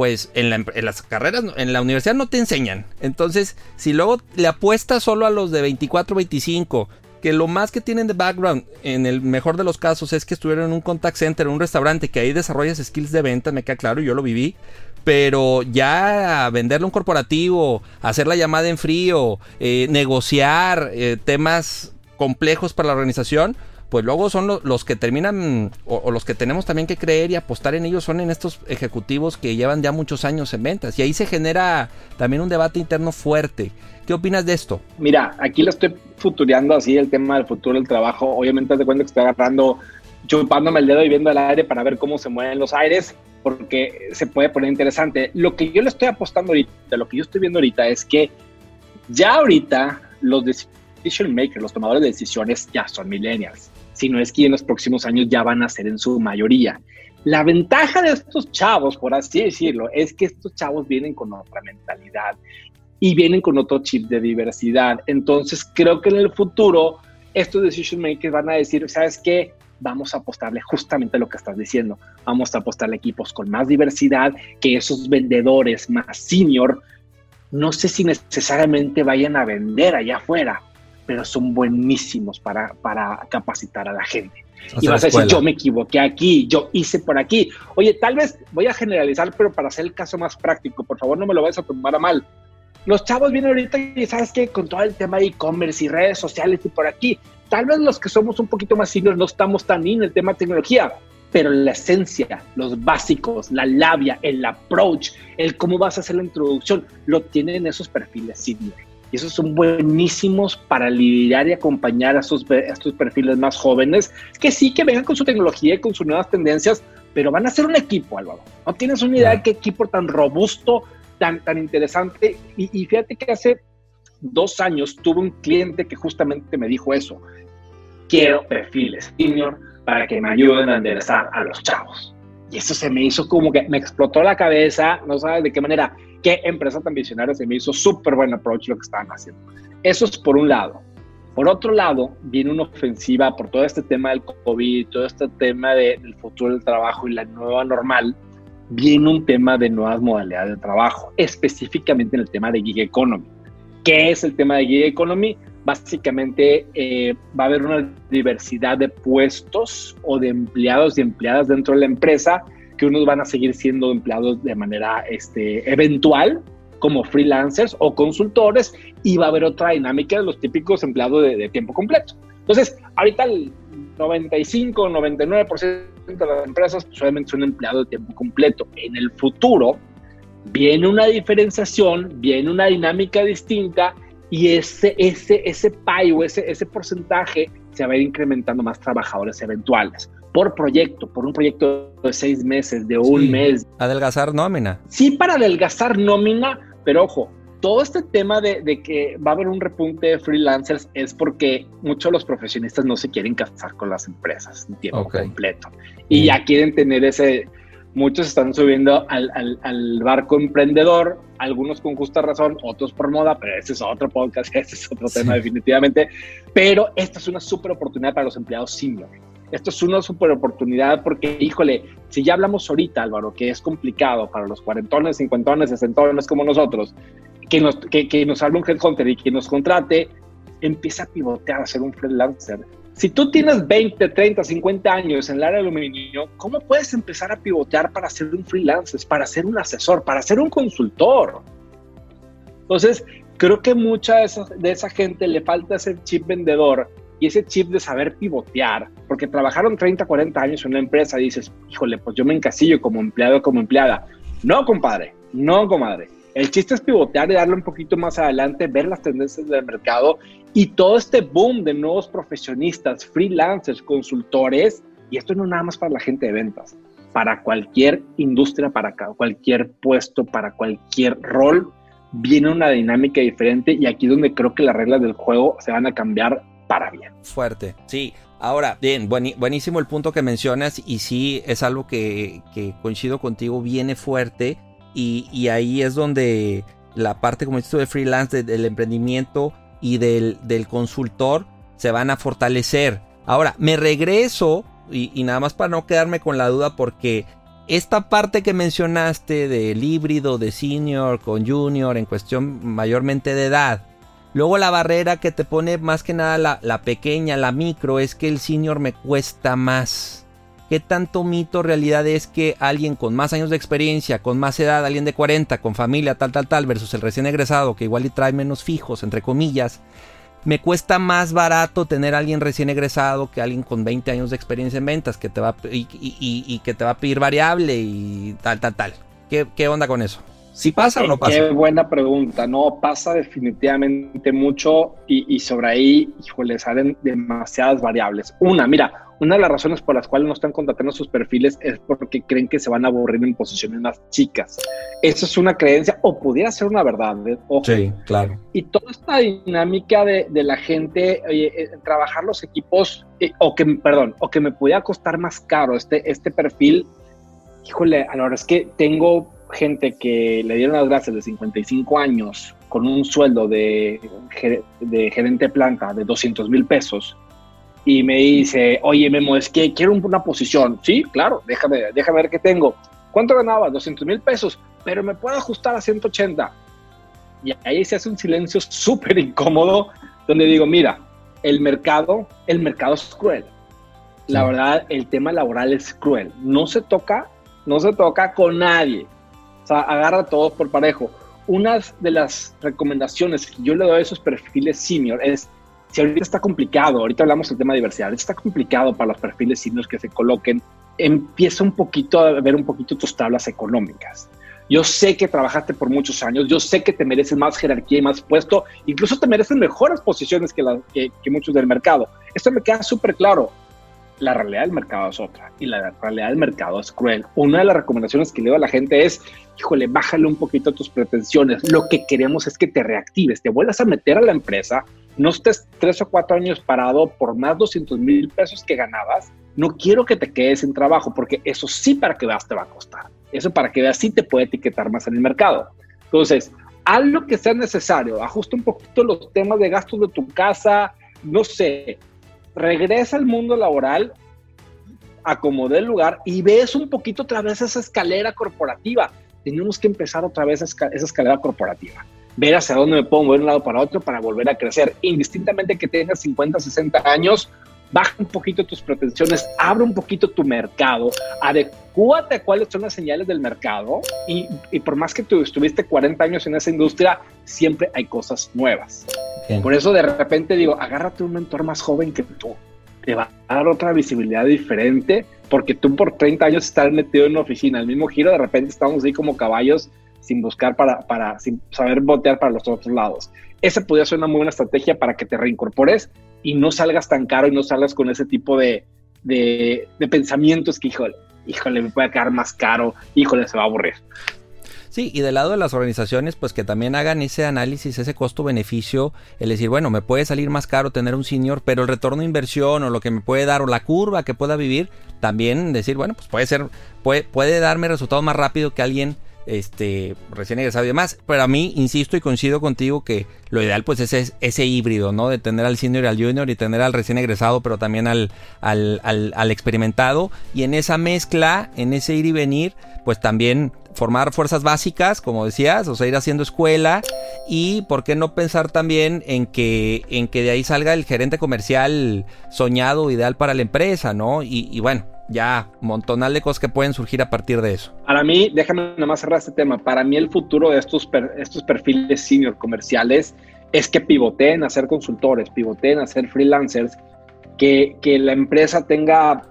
pues en, las carreras, en la universidad no te enseñan. Entonces, si luego le apuestas solo a los de 24, 25, que lo más que tienen de background, en el mejor de los casos, es que estuvieron en un contact center, en un restaurante, que ahí desarrollas skills de venta, me queda claro, yo lo viví. Pero ya venderle un corporativo, hacer la llamada en frío, eh, negociar eh, temas complejos para la organización, pues luego son los que terminan o, los que tenemos también que creer y apostar en ellos son en estos ejecutivos que llevan ya muchos años en ventas y ahí se genera también un debate interno fuerte. ¿Qué opinas de esto? Mira, aquí lo estoy futureando así el tema del futuro del trabajo. Obviamente te cuenta que estoy agarrando, chupándome el dedo y viendo el aire para ver cómo se mueven los aires porque se puede poner interesante. Lo que yo le estoy apostando ahorita, lo que yo estoy viendo ahorita es que ya ahorita los decision makers, los tomadores de decisiones ya son millennials sino es que en los próximos años ya van a ser en su mayoría. La ventaja de estos chavos, por así decirlo, es que estos chavos vienen con otra mentalidad y vienen con otro chip de diversidad. Entonces, creo que en el futuro estos decision makers van a decir, ¿sabes qué? Vamos a apostarle justamente lo que estás diciendo. Vamos a apostarle equipos con más diversidad, que esos vendedores más senior, no sé si necesariamente vayan a vender allá afuera, pero son buenísimos para, para capacitar a la gente. y vas a decir, yo me equivoqué aquí, yo hice por aquí. Oye, tal vez voy a generalizar, pero para hacer el caso más práctico, por favor no me lo vayas a tomar a mal. Los chavos vienen ahorita y sabes que con todo el tema de e-commerce y redes sociales y por aquí, tal vez los que somos un poquito más seniors no estamos tan en el tema de tecnología, pero la esencia, los básicos, la labia, el approach, el cómo vas a hacer la introducción, lo tienen esos perfiles senior. Y esos son buenísimos para lidiar y acompañar a estos, estos perfiles más jóvenes, que sí que vengan con su tecnología y con sus nuevas tendencias, pero van a ser un equipo, Álvaro. No tienes una idea de qué equipo tan robusto, tan, tan interesante. Y, y fíjate que hace dos años tuve un cliente que justamente me dijo eso. Quiero perfiles senior para que me ayuden a enderezar a los chavos. Y eso se me hizo como que me explotó la cabeza, no sabes de qué manera qué empresa tan visionaria se me hizo súper buen approach lo que estaban haciendo. Eso es por un lado. Por otro lado, viene una ofensiva por todo este tema del COVID, todo este tema del futuro del trabajo y la nueva normal, viene un tema de nuevas modalidades de trabajo, específicamente en el tema de gig economy. ¿Qué es el tema de gig economy? Básicamente eh, va a haber una diversidad de puestos o de empleados y empleadas dentro de la empresa que unos van a seguir siendo empleados de manera este, eventual, como freelancers o consultores, y va a haber otra dinámica de los típicos empleados de, tiempo completo. Entonces, ahorita el 95, 99% de las empresas obviamente son empleados de tiempo completo. En el futuro viene una diferenciación, viene una dinámica distinta y ese, ese, ese pay o ese, ese porcentaje se va a ir incrementando más trabajadores eventuales por proyecto, por un proyecto de seis meses, de un mes. Adelgazar nómina. Sí, para adelgazar nómina, pero ojo, todo este tema de, que va a haber un repunte de freelancers es porque muchos de los profesionistas no se quieren casar con las empresas en tiempo completo y ya quieren tener ese. Muchos están subiendo al, al, barco emprendedor, algunos con justa razón, otros por moda, pero ese es otro podcast, ese es otro tema definitivamente. Pero esta es una súper oportunidad para los empleados senior esto es una super oportunidad porque, híjole, si ya hablamos ahorita, Álvaro, que es complicado para los cuarentones, cincuentones, sesentones como nosotros, que nos, que, que nos hable un headhunter y que nos contrate, empieza a pivotear, a ser un freelancer. Si tú tienes 20, 30, 50 años en el área de aluminio, ¿cómo puedes empezar a pivotear para ser un freelancer, para ser un asesor, para ser un consultor? Entonces, creo que mucha de esa, gente le falta ese chip vendedor y ese chip de saber pivotear, porque trabajaron 30, 40 años en una empresa, dices, híjole, pues yo me encasillo como empleado, como empleada. No, compadre, no, comadre. El chiste es pivotear y darle un poquito más adelante, ver las tendencias del mercado y todo este boom de nuevos profesionistas, freelancers, consultores. Y esto no nada más para la gente de ventas, para cualquier industria, para cualquier puesto, para cualquier rol, viene una dinámica diferente y aquí es donde creo que las reglas del juego se van a cambiar para bien. Fuerte, sí. Ahora, bien, buenísimo el punto que mencionas y sí es algo que, coincido contigo, viene fuerte y, ahí es donde la parte, como dices tú, de freelance, del emprendimiento y del, del, consultor se van a fortalecer. Ahora, me regreso y, nada más para no quedarme con la duda porque esta parte que mencionaste del híbrido de senior con junior en cuestión mayormente de edad, luego la barrera que te pone más que nada la, la pequeña, la micro, es que el senior me cuesta más. ¿Qué tanto mito realidad es que alguien con más años de experiencia, con más edad, alguien de 40, con familia, tal, tal, tal, versus el recién egresado, que igual y trae menos fijos, entre comillas, me cuesta más barato tener a alguien recién egresado que alguien con 20 años de experiencia en ventas que te va y, que te va a pedir variable y tal, tal, tal. ¿Qué, qué onda con eso? ¿Sí pasa o no pasa? Qué buena pregunta. No, pasa definitivamente mucho y, sobre ahí, híjole, salen demasiadas variables. Una, mira, una de las razones por las cuales no están contratando sus perfiles es porque creen que se van a aburrir en posiciones más chicas. Eso es una creencia o pudiera ser una verdad. ¿eh? Sí, claro. Y toda esta dinámica de, la gente, oye, eh, trabajar los equipos, eh, o que, perdón, o que me pudiera costar más caro este, este perfil, híjole, a la es que tengo gente que le dieron las gracias de 55 años con un sueldo de, de gerente de planta de 200 mil pesos y me dice, oye Memo, es que quiero una posición. Sí, claro, déjame, déjame ver qué tengo. ¿Cuánto ganaba? 200 mil pesos, pero me puedo ajustar a 180. Y ahí se hace un silencio súper incómodo donde digo, mira, el mercado, el mercado es cruel. La verdad, el tema laboral es cruel. No se toca, no se toca con nadie. O sea, agarra a todos por parejo. Una de las recomendaciones que yo le doy a esos perfiles senior es si ahorita está complicado, ahorita hablamos del tema de diversidad, está complicado para los perfiles seniors que se coloquen, empieza un poquito a ver un poquito tus tablas económicas. Yo sé que trabajaste por muchos años, yo sé que te mereces más jerarquía y más puesto, incluso te mereces mejores posiciones que, que muchos del mercado. Esto me queda súper claro. La realidad del mercado es otra y la realidad del mercado es cruel. Una de las recomendaciones que le doy a la gente es, híjole, bájale un poquito tus pretensiones. Lo que queremos es que te reactives, te vuelvas a meter a la empresa, no estés tres o cuatro años parado por más 200 mil pesos que ganabas, no quiero que te quedes sin trabajo, porque eso sí para que veas te va a costar. Eso para que veas sí te puede etiquetar más en el mercado. Entonces, haz lo que sea necesario, ajusta un poquito los temas de gastos de tu casa, no sé, regresa al mundo laboral, acomode el lugar y ves un poquito otra vez esa escalera corporativa. Tenemos que empezar otra vez esa escalera corporativa ver hacia dónde me puedo mover de un lado para otro para volver a crecer. Indistintamente que tengas 50, 60 años, baja un poquito tus pretensiones, abre un poquito tu mercado, adecúate a cuáles son las señales del mercado y, por más que tú estuviste 40 años en esa industria, siempre hay cosas nuevas. Por eso de repente digo, agárrate un mentor más joven que tú, te va a dar otra visibilidad diferente, porque tú por 30 años estás metido en una oficina, el mismo giro, de repente estamos ahí como caballos sin buscar para, para sin saber botear para los otros lados. Esa podría ser una muy buena estrategia para que te reincorpores y no salgas tan caro y no salgas con ese tipo de, de, pensamientos que, híjole, híjole, me puede quedar más caro, híjole, se va a aburrir. Sí, y del lado de las organizaciones, pues que también hagan ese análisis, ese costo-beneficio, el decir, bueno, me puede salir más caro tener un senior, pero el retorno de inversión o lo que me puede dar o la curva que pueda vivir, también decir, bueno, pues puede ser, puede, puede darme resultados más rápido que alguien este, recién egresado y demás. Pero a mí, insisto y coincido contigo que lo ideal pues es ese, híbrido, ¿no? De tener al senior y al junior y tener al recién egresado, pero también al, al, al, experimentado. Y en esa mezcla, en ese ir y venir, pues también formar fuerzas básicas, como decías, o sea, ir haciendo escuela y por qué no pensar también en que, en que de ahí salga el gerente comercial soñado, ideal para la empresa, ¿no? Y, y bueno, ya montonal de cosas que pueden surgir a partir de eso. Para mí, déjame nomás cerrar este tema, para mí el futuro de estos, estos perfiles senior comerciales es que pivoteen a ser consultores, pivoteen a ser freelancers, que, que la empresa tenga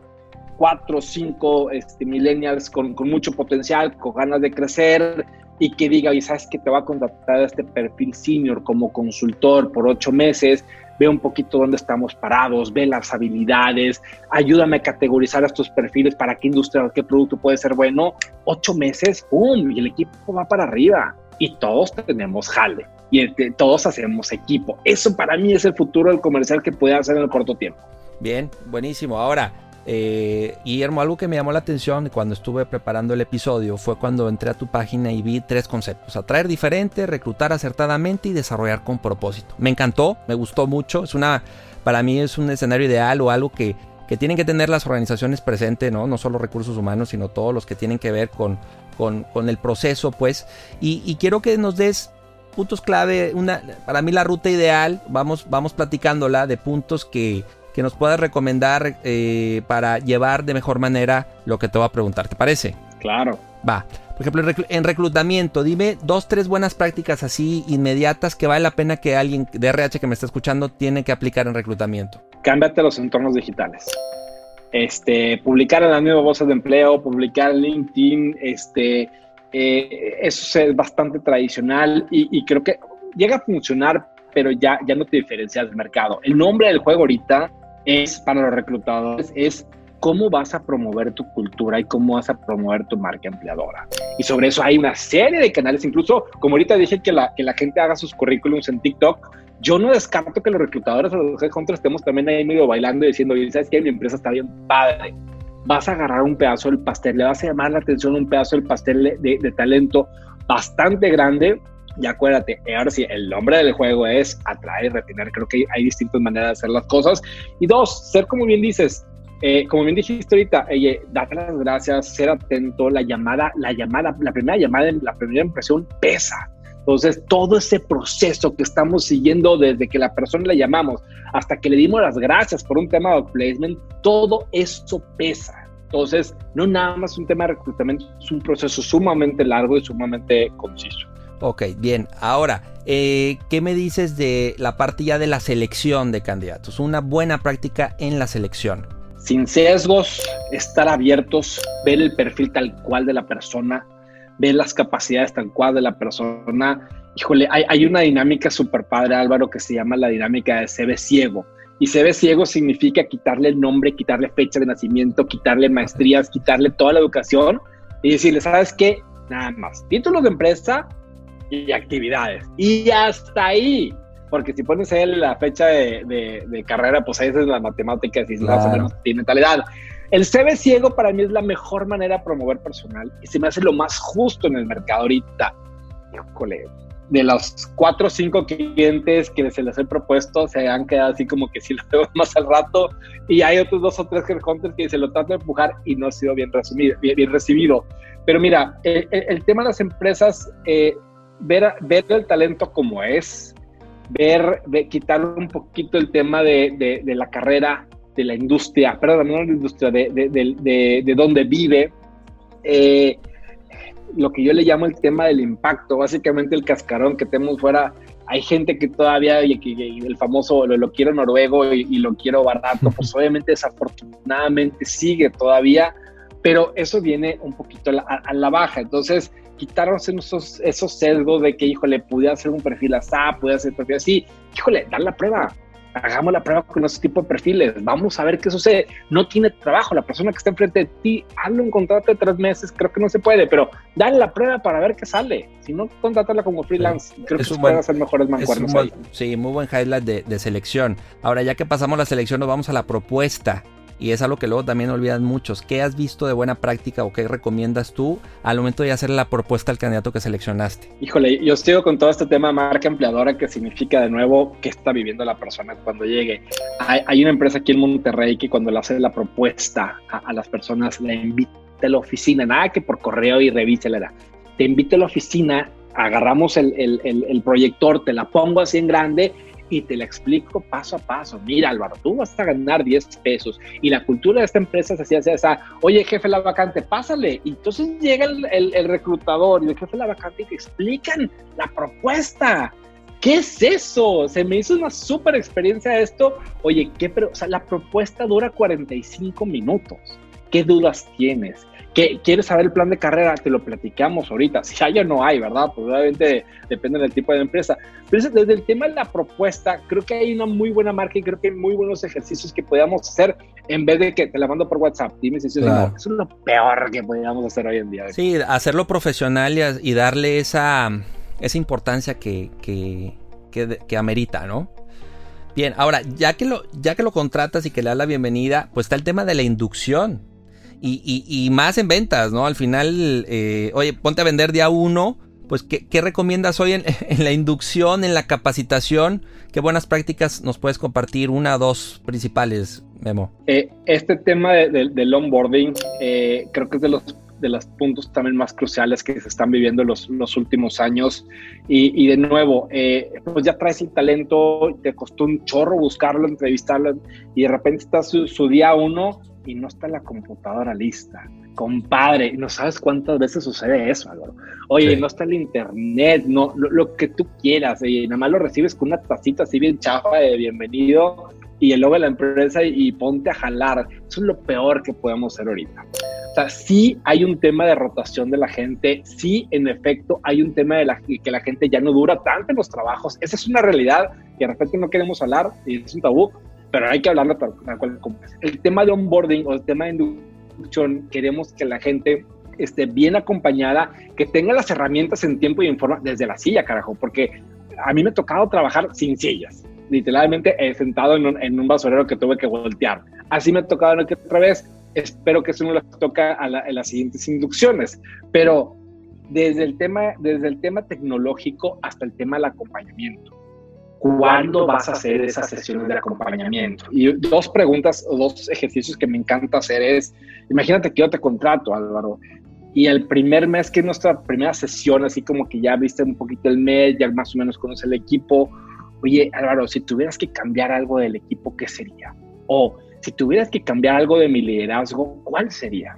cuatro o cinco este, millennials con, con, mucho potencial, con ganas de crecer y que diga, y sabes que te va a contratar a este perfil senior como consultor por ocho meses, ve un poquito dónde estamos parados, ve las habilidades, ayúdame a categorizar estos perfiles para qué industria, qué producto puede ser bueno. Ocho meses, ¡pum! Y el equipo va para arriba. Y todos tenemos jale. Y todos hacemos equipo. Eso para mí es el futuro del comercial que puede hacer en el corto tiempo. Bien, buenísimo. Ahora, eh, Guillermo, algo que me llamó la atención cuando estuve preparando el episodio fue cuando entré a tu página y vi tres conceptos. Atraer diferente, reclutar acertadamente y desarrollar con propósito. Me encantó, me gustó mucho. Es una, para mí es un escenario ideal o algo que, que tienen que tener las organizaciones presentes, ¿no? No solo recursos humanos, sino todos los que tienen que ver con, con, el proceso, pues. Y, quiero que nos des puntos clave, una, para mí la ruta ideal, vamos, vamos platicándola de puntos que, que nos puedas recomendar eh, para llevar de mejor manera lo que te voy a preguntar, ¿te parece? Claro. Va. Por ejemplo, en reclutamiento, dime dos, tres buenas prácticas así inmediatas que vale la pena que alguien de RH que me está escuchando tiene que aplicar en reclutamiento. Cámbiate los entornos digitales. Este, publicar en las nuevas voces de empleo, publicar en LinkedIn, este, eh, eso es bastante tradicional y, creo que llega a funcionar, pero ya, ya no te diferencias del mercado. El nombre del juego ahorita es para los reclutadores, es cómo vas a promover tu cultura y cómo vas a promover tu marca empleadora. Y sobre eso hay una serie de canales, incluso como ahorita dije que la, que la gente haga sus currículums en TikTok, yo no descarto que los reclutadores o los headhunters estemos también ahí medio bailando y diciendo, ¿sabes qué? Mi empresa está bien padre. Vas a agarrar un pedazo del pastel, le vas a llamar la atención un pedazo del pastel de, de talento bastante grande y acuérdate, ahora sí, el nombre del juego es atraer y retener. Creo que hay distintas maneras de hacer las cosas. Y dos, ser como bien dices, eh, como bien dijiste ahorita, oye, date las gracias, ser atento, la llamada, la llamada, la primera llamada, la primera impresión pesa. Entonces, todo ese proceso que estamos siguiendo desde que la persona le llamamos hasta que le dimos las gracias por un tema de placement, todo eso pesa. Entonces, no nada más un tema de reclutamiento, es un proceso sumamente largo y sumamente conciso. Ok, bien. Ahora, eh, ¿qué me dices de la parte ya de la selección de candidatos? Una buena práctica en la selección sin sesgos, estar abiertos, ver el perfil tal cual de la persona, ver las capacidades tal cual de la persona. Híjole, hay, una dinámica súper padre, Álvaro, que se llama la dinámica de se ve ciego. Y se ve ciego significa quitarle el nombre, quitarle fecha de nacimiento, quitarle maestrías, quitarle toda la educación y decirle, ¿sabes qué? Nada más, títulos de empresa y actividades. Y hasta ahí porque si pones él la fecha de, carrera, pues ahí es la matemática, si más o menos tiene tal edad. El CV ciego para mí es la mejor manera de promover personal y se me hace lo más justo en el mercado ahorita. Híjole, de los cuatro o cinco clientes que se les he propuesto, se han quedado así como que sí lo veo más al rato. Y hay otros dos o tres headhunters que se lo tratan de empujar y no ha sido bien, resumido, bien, recibido. Pero mira, el, tema de las empresas, eh, ver, ver el talento como es, ver, quitar un poquito el tema de, de, la carrera, de la industria, perdón, no de la industria, de, de dónde vive. Eh, lo que yo le llamo el tema del impacto, básicamente el cascarón que tenemos fuera. Hay gente que todavía, y, el famoso lo, lo, quiero noruego y, lo quiero barato, pues obviamente desafortunadamente sigue todavía, pero eso viene un poquito a a la baja. Entonces, quitarnos esos, esos sesgos de que, híjole, pudiera hacer un perfil así, pudiera hacer un perfil así. Híjole, dan la prueba. Hagamos la prueba con ese tipo de perfiles. Vamos a ver qué sucede. No tiene trabajo. La persona que está enfrente de ti, hazle un contrato de tres meses. Creo que no se puede, pero dale la prueba para ver qué sale. Si no, contrátala como freelance. Creo que se pueden hacer mejores mancuernos ahí. Sí, muy buen highlight de, de selección. Ahora, ya que pasamos la selección, nos vamos a la propuesta y es algo que luego también olvidan muchos. ¿Qué has visto de buena práctica o qué recomiendas tú al momento de hacer la propuesta al candidato que seleccionaste? Híjole, yo sigo con todo este tema marca empleadora que significa de nuevo qué está viviendo la persona cuando llegue. Hay, una empresa aquí en Monterrey que cuando le hace la propuesta a, las personas le invita a la oficina, nada que por correo y revísela. Te invito a la oficina, agarramos el, el, el proyector, te la pongo así en grande y te la explico paso a paso. Mira, Álvaro, tú vas a ganar 10 pesos y la cultura de esta empresa se hacía esa, oye, jefe, la vacante, pásale. Y entonces llega el, reclutador y el jefe la vacante y te explican la propuesta. ¿Qué es eso? Se me hizo una súper experiencia esto. Oye, ¿qué? Pero, o sea, la propuesta dura 45 minutos. ¿Qué dudas tienes? ¿Quieres saber el plan de carrera? Te lo platicamos ahorita. Si hay o no hay, ¿verdad? Pues obviamente depende del tipo de empresa. Pero desde el tema de la propuesta, creo que hay una muy buena marca y creo que hay muy buenos ejercicios que podamos hacer en vez de que te la mando por WhatsApp. Dime si eso es lo peor que podríamos hacer hoy en día. Sí, hacerlo profesional y, darle esa, esa importancia que, que, que, amerita, ¿no? Bien, ahora, ya que, lo, ya que lo contratas y que le das la bienvenida, pues está el tema de la inducción y, y, más en ventas, ¿no? Al final, eh, oye, ponte a vender día uno, pues, ¿qué, recomiendas hoy en, la inducción, en la capacitación? ¿Qué buenas prácticas nos puedes compartir? Una o dos principales, Memo. Eh, este tema del onboarding eh, creo que es de los de los puntos también más cruciales que se están viviendo los, los últimos años. Y, de nuevo, eh, pues ya traes el talento, te costó un chorro buscarlo, entrevistarlo, y de repente está su, su día uno y no está la computadora lista compadre, no sabes cuántas veces sucede eso, Álvaro. Oye, no está el internet, no, lo, que tú quieras, y nada más lo recibes con una tacita así bien chafa de bienvenido y el logo de la empresa y, ponte a jalar. Eso es lo peor que podemos hacer ahorita. O sea, sí hay un tema de rotación de la gente, sí, en efecto, hay un tema de la, que la gente ya no dura tanto en los trabajos. Esa es una realidad que de repente no queremos hablar y es un tabú, pero hay que hablarlo tal, cual. El tema de onboarding o el tema de queremos que la gente esté bien acompañada, que tenga las herramientas en tiempo y en forma desde la silla, carajo, porque a mí me ha tocado trabajar sin sillas. Literalmente he sentado en un, en un basurero que tuve que voltear. Así me ha tocado otra vez. Espero que eso no les toca a en las siguientes inducciones. Pero desde el, tema, desde el tema tecnológico hasta el tema del acompañamiento ¿cuándo vas a hacer esas sesiones de acompañamiento? Y dos preguntas dos ejercicios que me encanta hacer es, imagínate que yo te contrato, Álvaro, y el primer mes que es nuestra primera sesión, así como que ya viste un poquito el mes, ya más o menos conoces el equipo, oye, Álvaro, si tuvieras que cambiar algo del equipo, ¿qué sería? O si tuvieras que cambiar algo de mi liderazgo, ¿cuál sería?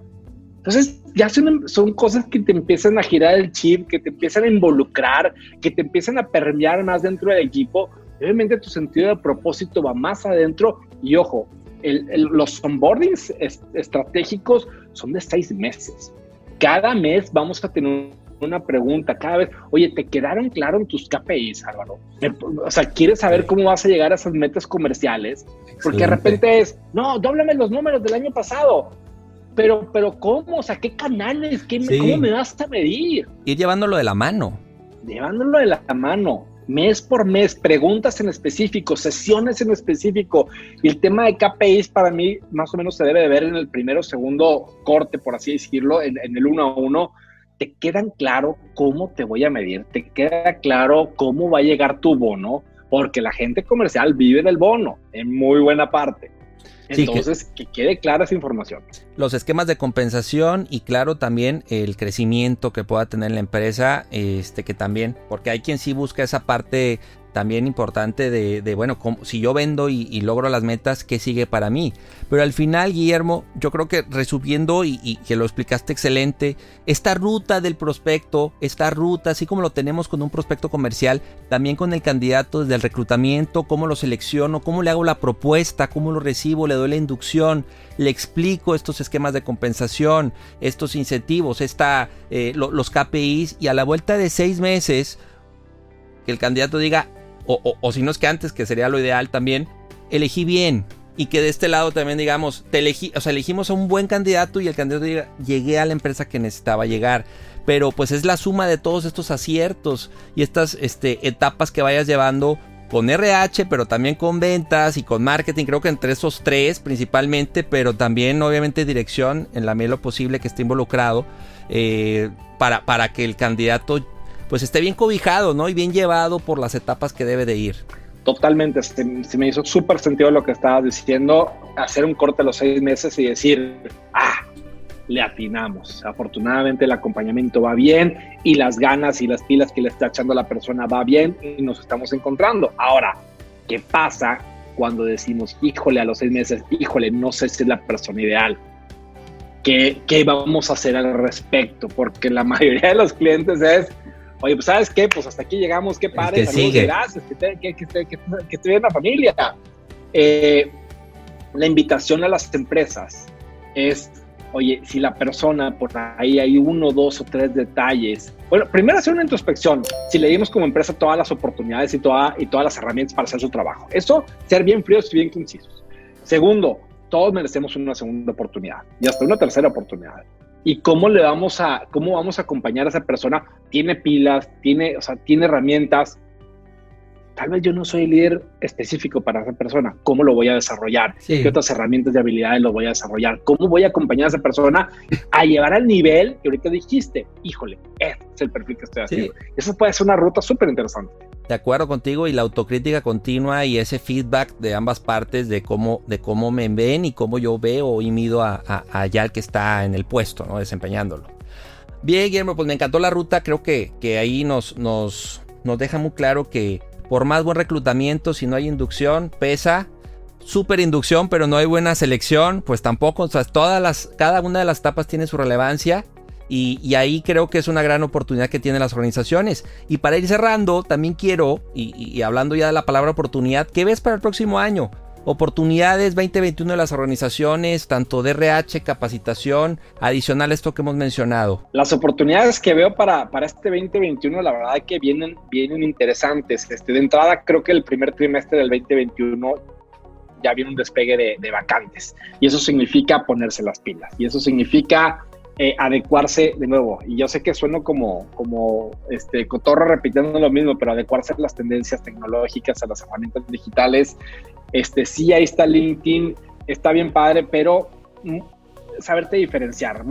Entonces, ya son, son, cosas que te empiezan a girar el chip, que te empiezan a involucrar, que te empiezan a permear más dentro del equipo. Obviamente tu sentido de propósito va más adentro y ojo, los onboardings estratégicos son de seis meses. Cada mes vamos a tener una pregunta, cada vez, oye, ¿te quedaron claros tus KPIs, Álvaro? O sea, ¿quieres saber cómo vas a llegar a esas metas comerciales? Porque de repente es, no, dóblame los números del año pasado pero, pero ¿cómo? O sea, ¿qué canales? ¿Qué, ¿Cómo me vas a medir? Ir llevándolo de la mano. Llevándolo de la mano, mes por mes, preguntas en específico, sesiones en específico. Y el tema de KPIs para mí más o menos se debe de ver en el primero o segundo corte, por así decirlo, en, en el uno a uno. Te quedan claro cómo te voy a medir, te queda claro cómo va a llegar tu bono, porque la gente comercial vive del bono en muy buena parte. Entonces, que, quede clara esa información. Los esquemas de compensación y claro también el crecimiento que pueda tener la empresa, este que también, porque hay quien sí busca esa parte también importante de, bueno, si yo vendo y, logro las metas, ¿qué sigue para mí? Pero al final, Guillermo, yo creo que resumiendo y, que lo explicaste excelente, esta ruta del prospecto, esta ruta, así como lo tenemos con un prospecto comercial, también con el candidato desde el reclutamiento, cómo lo selecciono, cómo le hago la propuesta, cómo lo recibo, le doy la inducción, le explico estos esquemas de compensación, estos incentivos, esta, eh, los KPIs y a la vuelta de seis meses, que el candidato diga, o, si no es que antes, que sería lo ideal también, elegí bien. Y que de este lado también digamos, te elegí, o sea, elegimos a un buen candidato y el candidato diga, llegué a la empresa que necesitaba llegar. Pero pues es la suma de todos estos aciertos y estas este, etapas que vayas llevando con RH, pero también con ventas y con marketing, creo que entre esos tres principalmente, pero también obviamente dirección en la medida lo posible que esté involucrado eh, para, para que el candidato pues esté bien cobijado, ¿no? Y bien llevado por las etapas que debe de ir. Totalmente, se, me hizo súper sentido lo que estabas diciendo, hacer un corte a los seis meses y decir, ah, le atinamos. Afortunadamente el acompañamiento va bien y las ganas y las pilas que le está echando la persona va bien y nos estamos encontrando. Ahora, ¿qué pasa cuando decimos, híjole, a los seis meses, híjole, no sé si es la persona ideal? ¿Qué, qué vamos a hacer al respecto? Porque la mayoría de los clientes es, Oye, pues ¿sabes qué? Pues hasta aquí llegamos, qué padre, saludos, gracias, que, que, que, que, estoy en la familia. Eh, la invitación a las empresas es, oye, si la persona, por ahí hay uno, dos o tres detalles. Bueno, primero hacer una introspección, si le dimos como empresa todas las oportunidades y, toda, y todas las herramientas para hacer su trabajo. Eso, ser bien fríos y bien concisos. Segundo, todos merecemos una segunda oportunidad y hasta una tercera oportunidad y cómo le vamos a, cómo vamos a acompañar a esa persona. Tiene pilas, tiene, o sea, tiene herramientas. Tal vez yo no soy líder específico para esa persona. ¿Cómo lo voy a desarrollar? ¿Qué otras herramientas de habilidades lo voy a desarrollar? ¿Cómo voy a acompañar a esa persona a llevar al nivel que ahorita dijiste? Híjole, este es el perfil que estoy haciendo. Eso puede ser una ruta súper interesante. De acuerdo contigo y la autocrítica continua y ese feedback de ambas partes de cómo, de cómo me ven y cómo yo veo y mido a, allá el que está en el puesto, ¿no? desempeñándolo. Bien, Guillermo, pues me encantó la ruta. Creo que, que ahí nos, nos, nos deja muy claro que por más buen reclutamiento, si no hay inducción, pesa. Super inducción, pero no hay buena selección, pues tampoco. O sea, todas las, cada una de las etapas tiene su relevancia. Y, ahí creo que es una gran oportunidad que tienen las organizaciones. Y para ir cerrando, también quiero, y, hablando ya de la palabra oportunidad, ¿qué ves para el próximo año? Oportunidades 2021 de las organizaciones, tanto de RH, capacitación, adicional a esto que hemos mencionado. Las oportunidades que veo para, para este 2021, la verdad que vienen, vienen interesantes. Este, de entrada, creo que el primer trimestre del 2021 ya viene un despegue de, de vacantes. Y eso significa ponerse las pilas. Y eso significa eh, adecuarse de nuevo. Y yo sé que sueno como, como este, cotorro repitiendo lo mismo, pero adecuarse a las tendencias tecnológicas, a las herramientas digitales. Este, sí, ahí está LinkedIn, está bien padre, pero mm, saberte diferenciar.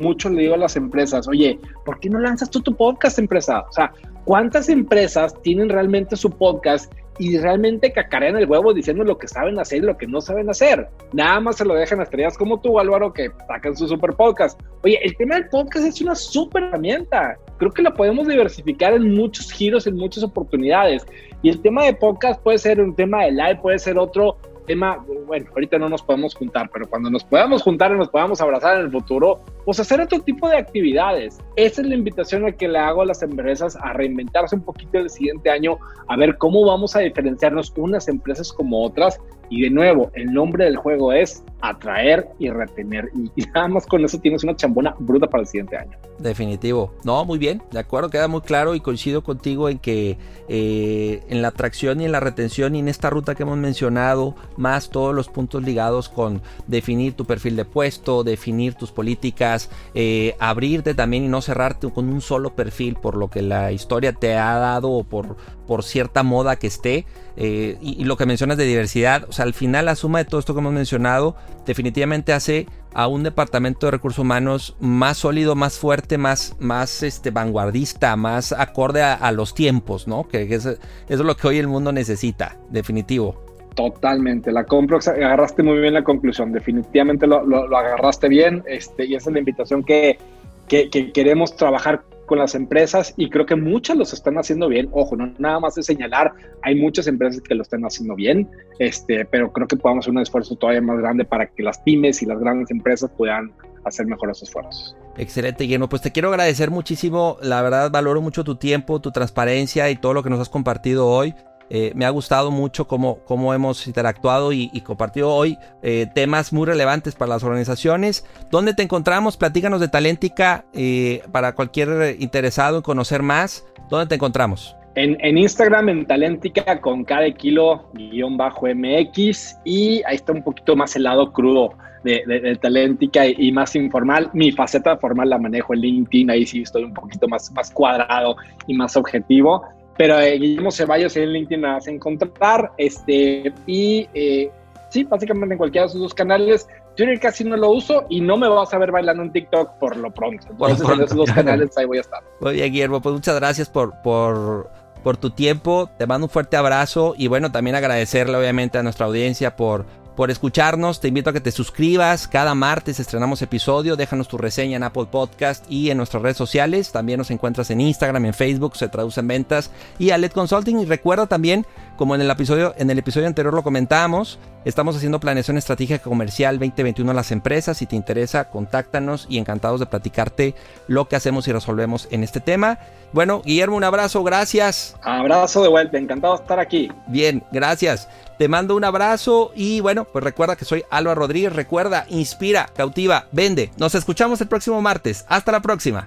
Mucho le digo a las empresas, oye, ¿por qué no lanzas tú tu podcast, empresa? O sea, ¿cuántas empresas tienen realmente su podcast y realmente cacarean el huevo diciendo lo que saben hacer y lo que no saben hacer. Nada más se lo dejan a estrellas como tú, Álvaro, que sacan su super podcast. Oye, el tema del podcast es una super herramienta. Creo que la podemos diversificar en muchos giros, en muchas oportunidades. Y el tema de podcast puede ser un tema de live, puede ser otro tema, bueno, ahorita no nos podemos juntar, pero cuando nos podamos juntar y nos podamos abrazar en el futuro, pues hacer otro tipo de actividades. Esa es la invitación a que le hago a las empresas a reinventarse un poquito el siguiente año, a ver cómo vamos a diferenciarnos unas empresas como otras. Y de nuevo, el nombre del juego es atraer y retener. Y, nada más con eso tienes una chambona bruta para el siguiente año. Definitivo. No, muy bien, de acuerdo, queda muy claro y coincido contigo en que eh, en la atracción y en la retención y en esta ruta que hemos mencionado, más todos los puntos ligados con definir tu perfil de puesto, definir tus políticas, eh, abrirte también y no cerrarte con un solo perfil por lo que la historia te ha dado o por, por cierta moda que esté. Eh, y, lo que mencionas de diversidad, o sea, al final la suma de todo esto que hemos mencionado definitivamente hace a un departamento de recursos humanos más sólido, más fuerte, más, más este, vanguardista, más acorde a, los tiempos, ¿no? Que, es, es lo que hoy el mundo necesita, definitivo. Totalmente, la compro, agarraste muy bien la conclusión, definitivamente lo, agarraste bien este, y esa es la invitación que, que, queremos trabajar con las empresas y creo que muchas los están haciendo bien. Ojo, no nada más de señalar, hay muchas empresas que lo están haciendo bien, este, pero creo que podemos hacer un esfuerzo todavía más grande para que las pymes y las grandes empresas puedan hacer mejores esfuerzos. Excelente, Guillermo. Pues te quiero agradecer muchísimo. La verdad, valoro mucho tu tiempo, tu transparencia y todo lo que nos has compartido hoy. Eh, me ha gustado mucho cómo, cómo hemos interactuado y, compartido hoy eh, temas muy relevantes para las organizaciones. ¿Dónde te encontramos? Platícanos de Talentica eh, para cualquier interesado en conocer más. ¿Dónde te encontramos? En, Instagram, en Talentica, con cada kilo guion bajo MX. Y ahí está un poquito más el lado crudo de, de, Talentica y, más informal. Mi faceta formal la manejo en LinkedIn. Ahí sí estoy un poquito más, más cuadrado y más objetivo pero eh, Guillermo Ceballos en LinkedIn a encontrar. Este, y eh, sí, básicamente en cualquiera de sus dos canales. Twitter casi no lo uso y no me vas a ver bailando en TikTok por lo pronto. Entonces, en esos dos canales ahí voy a estar. Muy bien, Guillermo, pues muchas gracias por, por, por tu tiempo. Te mando un fuerte abrazo y bueno, también agradecerle obviamente a nuestra audiencia por por escucharnos. Te invito a que te suscribas. Cada martes estrenamos episodio. Déjanos tu reseña en Apple Podcast y en nuestras redes sociales. También nos encuentras en Instagram, en Facebook, se traduce en ventas y a LED Consulting. Y recuerda también, como en el episodio, en el episodio anterior lo comentábamos, estamos haciendo planeación estratégica comercial 2021 a las empresas. Si te interesa, contáctanos y encantados de platicarte lo que hacemos y resolvemos en este tema. Bueno, Guillermo, un abrazo, gracias. Abrazo de vuelta, encantado de estar aquí. Bien, gracias. Te mando un abrazo y bueno, pues recuerda que soy Álvaro Rodríguez. Recuerda, inspira, cautiva, vende. Nos escuchamos el próximo martes. Hasta la próxima.